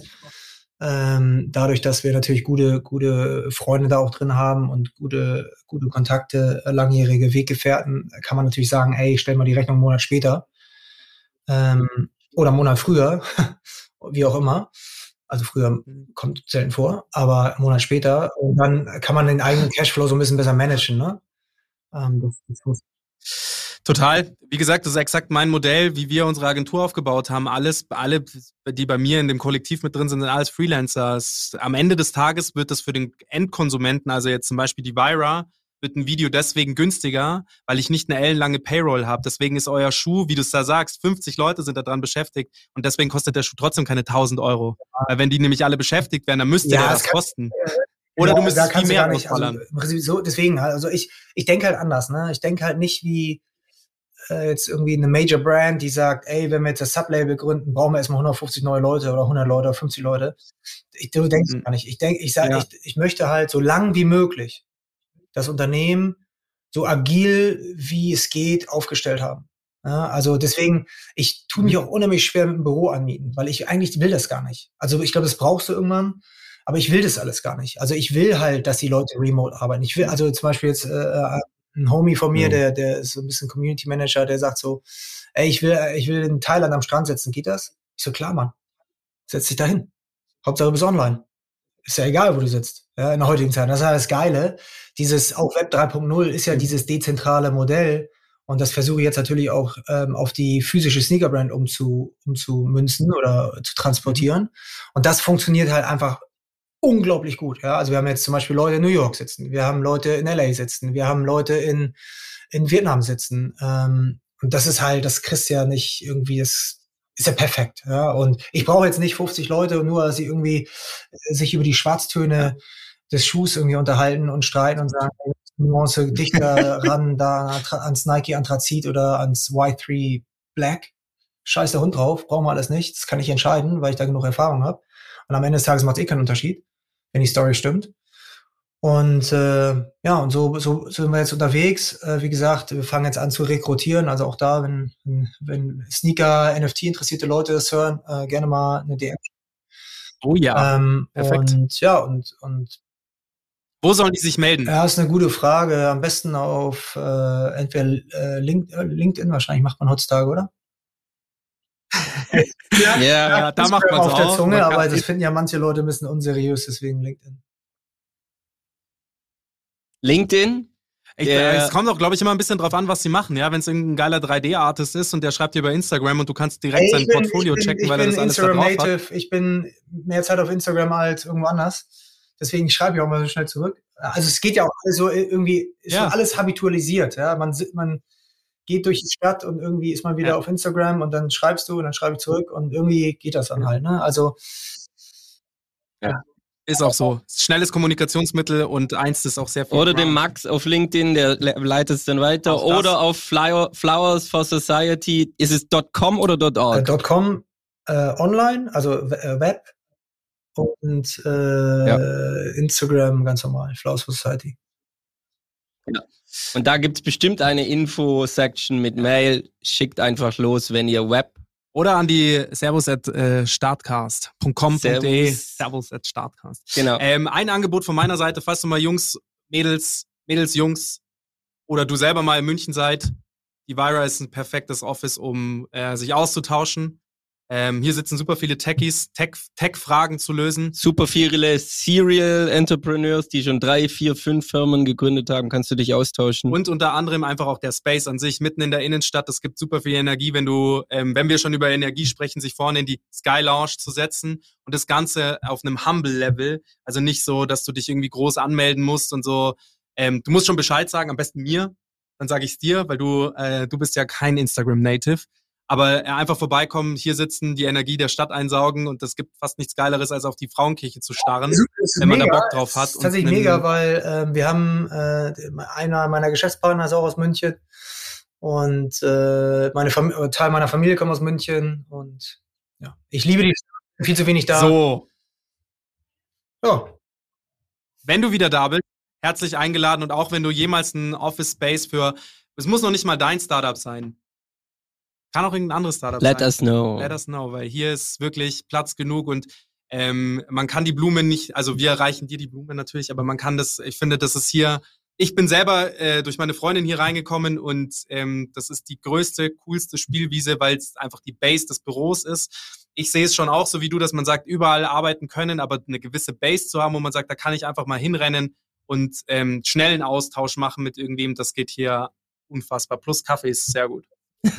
Ähm, dadurch, dass wir natürlich gute, gute Freunde da auch drin haben und gute, gute Kontakte, äh, langjährige Weggefährten, kann man natürlich sagen, ey, stell mal die Rechnung einen Monat später ähm, oder einen Monat früher, wie auch immer. Also früher kommt selten vor, aber einen Monat später. Und dann kann man den eigenen Cashflow so ein bisschen besser managen. Ne? Ähm, das, das Total. Wie gesagt, das ist exakt mein Modell, wie wir unsere Agentur aufgebaut haben. Alles, alle, die bei mir in dem Kollektiv mit drin sind, sind alles Freelancer. Am Ende des Tages wird das für den Endkonsumenten, also jetzt zum Beispiel die Vira, wird ein Video deswegen günstiger, weil ich nicht eine ellenlange Payroll habe. Deswegen ist euer Schuh, wie du es da sagst, 50 Leute sind daran beschäftigt und deswegen kostet der Schuh trotzdem keine 1000 Euro. Weil wenn die nämlich alle beschäftigt wären, dann müsste ja, der das kosten. Oder ja, du müsstest viel mehr nicht, also, so, deswegen, also ich, ich denke halt anders, ne? Ich denke halt nicht wie, äh, jetzt irgendwie eine Major Brand, die sagt, ey, wenn wir jetzt das Sublabel gründen, brauchen wir erstmal 150 neue Leute oder 100 Leute oder 50 Leute. Ich, du denkst mhm. gar nicht. Ich denke, ich sage, ja. ich, ich möchte halt so lang wie möglich das Unternehmen so agil wie es geht aufgestellt haben. Ja, also deswegen, ich tue mich mhm. auch unheimlich schwer mit dem Büro anmieten, weil ich eigentlich will das gar nicht. Also ich glaube, das brauchst du irgendwann, aber ich will das alles gar nicht. Also ich will halt, dass die Leute remote arbeiten. Ich will also zum Beispiel jetzt äh, äh ein Homie von mir, mhm. der, der ist so ein bisschen Community Manager, der sagt so, ey, ich will, ich will in Thailand am Strand setzen, geht das? Ich so, klar, Mann. Setz dich da hin. Hauptsache du bist online. Ist ja egal, wo du sitzt, ja, in der heutigen Zeit. Das ist ja das Geile. Dieses, auch Web 3.0 ist ja mhm. dieses dezentrale Modell. Und das versuche ich jetzt natürlich auch ähm, auf die physische Sneakerbrand umzu, umzumünzen oder zu transportieren. Und das funktioniert halt einfach unglaublich gut. Ja? Also wir haben jetzt zum Beispiel Leute in New York sitzen, wir haben Leute in LA sitzen, wir haben Leute in, in Vietnam sitzen. Ähm, und das ist halt, das kriegst ja nicht irgendwie, das ist ja perfekt. Ja? Und ich brauche jetzt nicht 50 Leute, nur dass sie irgendwie äh, sich über die Schwarztöne des Schuhs irgendwie unterhalten und streiten und sagen, Nuance dichter ran da ans Nike Anthrazit oder ans Y3 Black. Scheiß der Hund drauf, brauchen wir alles nicht. Das kann ich entscheiden, weil ich da genug Erfahrung habe. Und am Ende des Tages macht es eh keinen Unterschied wenn die Story stimmt. Und äh, ja, und so, so sind wir jetzt unterwegs. Äh, wie gesagt, wir fangen jetzt an zu rekrutieren. Also auch da, wenn, wenn, Sneaker, NFT interessierte Leute das hören, äh, gerne mal eine DM. Oh ja. Ähm, Perfekt. Und ja, und, und wo sollen die sich melden? Ja, ist eine gute Frage. Am besten auf äh, entweder äh, äh, LinkedIn, wahrscheinlich macht man heutzutage, oder? Ja, ja, da macht man auf der Zunge, aber das finden ja manche Leute ein bisschen unseriös, deswegen LinkedIn. LinkedIn. Ich, es kommt auch, glaube ich, immer ein bisschen drauf an, was sie machen. Ja, wenn es irgendein geiler 3D-Artist ist und der schreibt dir bei Instagram und du kannst direkt Ey, sein bin, Portfolio bin, checken, weil er das alles da drauf Native. hat. Ich bin mehr Zeit auf Instagram als irgendwo anders. Deswegen schreibe ich auch mal so schnell zurück. Also es geht ja auch so irgendwie, ist ja. alles habitualisiert. Ja, man, man geht durch die Stadt und irgendwie ist man wieder ja. auf Instagram und dann schreibst du und dann schreibe ich zurück und irgendwie geht das dann halt. Ne? Also ja. Ist auch so. Schnelles Kommunikationsmittel und eins ist auch sehr viel. Oder dem Max auf LinkedIn, der leitet es dann weiter. Auch oder auf Flower, Flowers for Society. Ist es .com oder .org? Äh, .com äh, online, also äh, Web und äh, ja. Instagram ganz normal, Flowers for Society. Ja. Und da gibt es bestimmt eine Info-Section mit Mail. Schickt einfach los, wenn ihr Web oder an die servus at äh, startcast.com.de. Servus at startcast. Genau. Ähm, ein Angebot von meiner Seite, falls du mal Jungs, Mädels, Mädels, Jungs oder du selber mal in München seid. Die Vira ist ein perfektes Office, um äh, sich auszutauschen. Ähm, hier sitzen super viele Techies, Tech-Fragen Tech zu lösen. Super viele Serial Entrepreneurs, die schon drei, vier, fünf Firmen gegründet haben. Kannst du dich austauschen? Und unter anderem einfach auch der Space an sich mitten in der Innenstadt. Es gibt super viel Energie, wenn du, ähm, wenn wir schon über Energie sprechen, sich vorne in die Sky Lounge zu setzen und das Ganze auf einem Humble Level. Also nicht so, dass du dich irgendwie groß anmelden musst und so. Ähm, du musst schon Bescheid sagen, am besten mir. Dann sage ich es dir, weil du, äh, du bist ja kein Instagram Native. Aber einfach vorbeikommen, hier sitzen, die Energie der Stadt einsaugen und es gibt fast nichts Geileres, als auf die Frauenkirche zu starren, wenn man mega. da Bock drauf hat. Das ist tatsächlich mega, weil äh, wir haben, äh, einer meiner Geschäftspartner ist auch aus München und äh, meine Fam Teil meiner Familie kommt aus München und ja, ich liebe die Stadt, viel zu wenig da. So. Ja. Wenn du wieder da bist, herzlich eingeladen und auch wenn du jemals ein Office Space für, es muss noch nicht mal dein Startup sein kann auch irgendein anderes Startup Let sein. Let us know. Let us know, weil hier ist wirklich Platz genug und ähm, man kann die Blumen nicht, also wir reichen dir die Blumen natürlich, aber man kann das, ich finde, das ist hier, ich bin selber äh, durch meine Freundin hier reingekommen und ähm, das ist die größte, coolste Spielwiese, weil es einfach die Base des Büros ist. Ich sehe es schon auch so wie du, dass man sagt, überall arbeiten können, aber eine gewisse Base zu haben, wo man sagt, da kann ich einfach mal hinrennen und ähm, schnellen Austausch machen mit irgendwem, das geht hier unfassbar. Plus Kaffee ist sehr gut.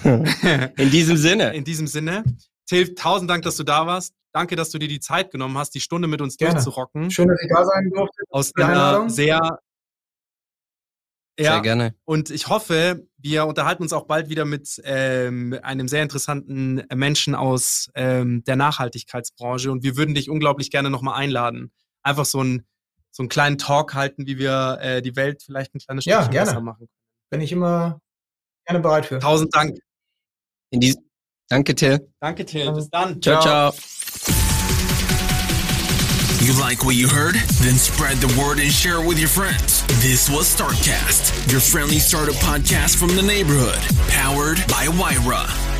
In diesem Sinne. In diesem Sinne. Till, tausend Dank, dass du da warst. Danke, dass du dir die Zeit genommen hast, die Stunde mit uns Gerne. durchzurocken. Schön, dass ich da sein durfte. Aus einer sehr ja, sehr gerne. Und ich hoffe, wir unterhalten uns auch bald wieder mit ähm, einem sehr interessanten Menschen aus ähm, der Nachhaltigkeitsbranche und wir würden dich unglaublich gerne nochmal einladen. Einfach so, ein, so einen kleinen Talk halten, wie wir äh, die Welt vielleicht ein kleines Stückchen ja, gerne. besser machen. Bin ich immer gerne bereit für. Tausend Dank. In die, danke, Till. Danke, Till. Bis dann. Ciao, ciao. You like what you heard? Then spread the word and share it with your friends. This was Startcast, your friendly startup podcast from the neighborhood, powered by Wyra.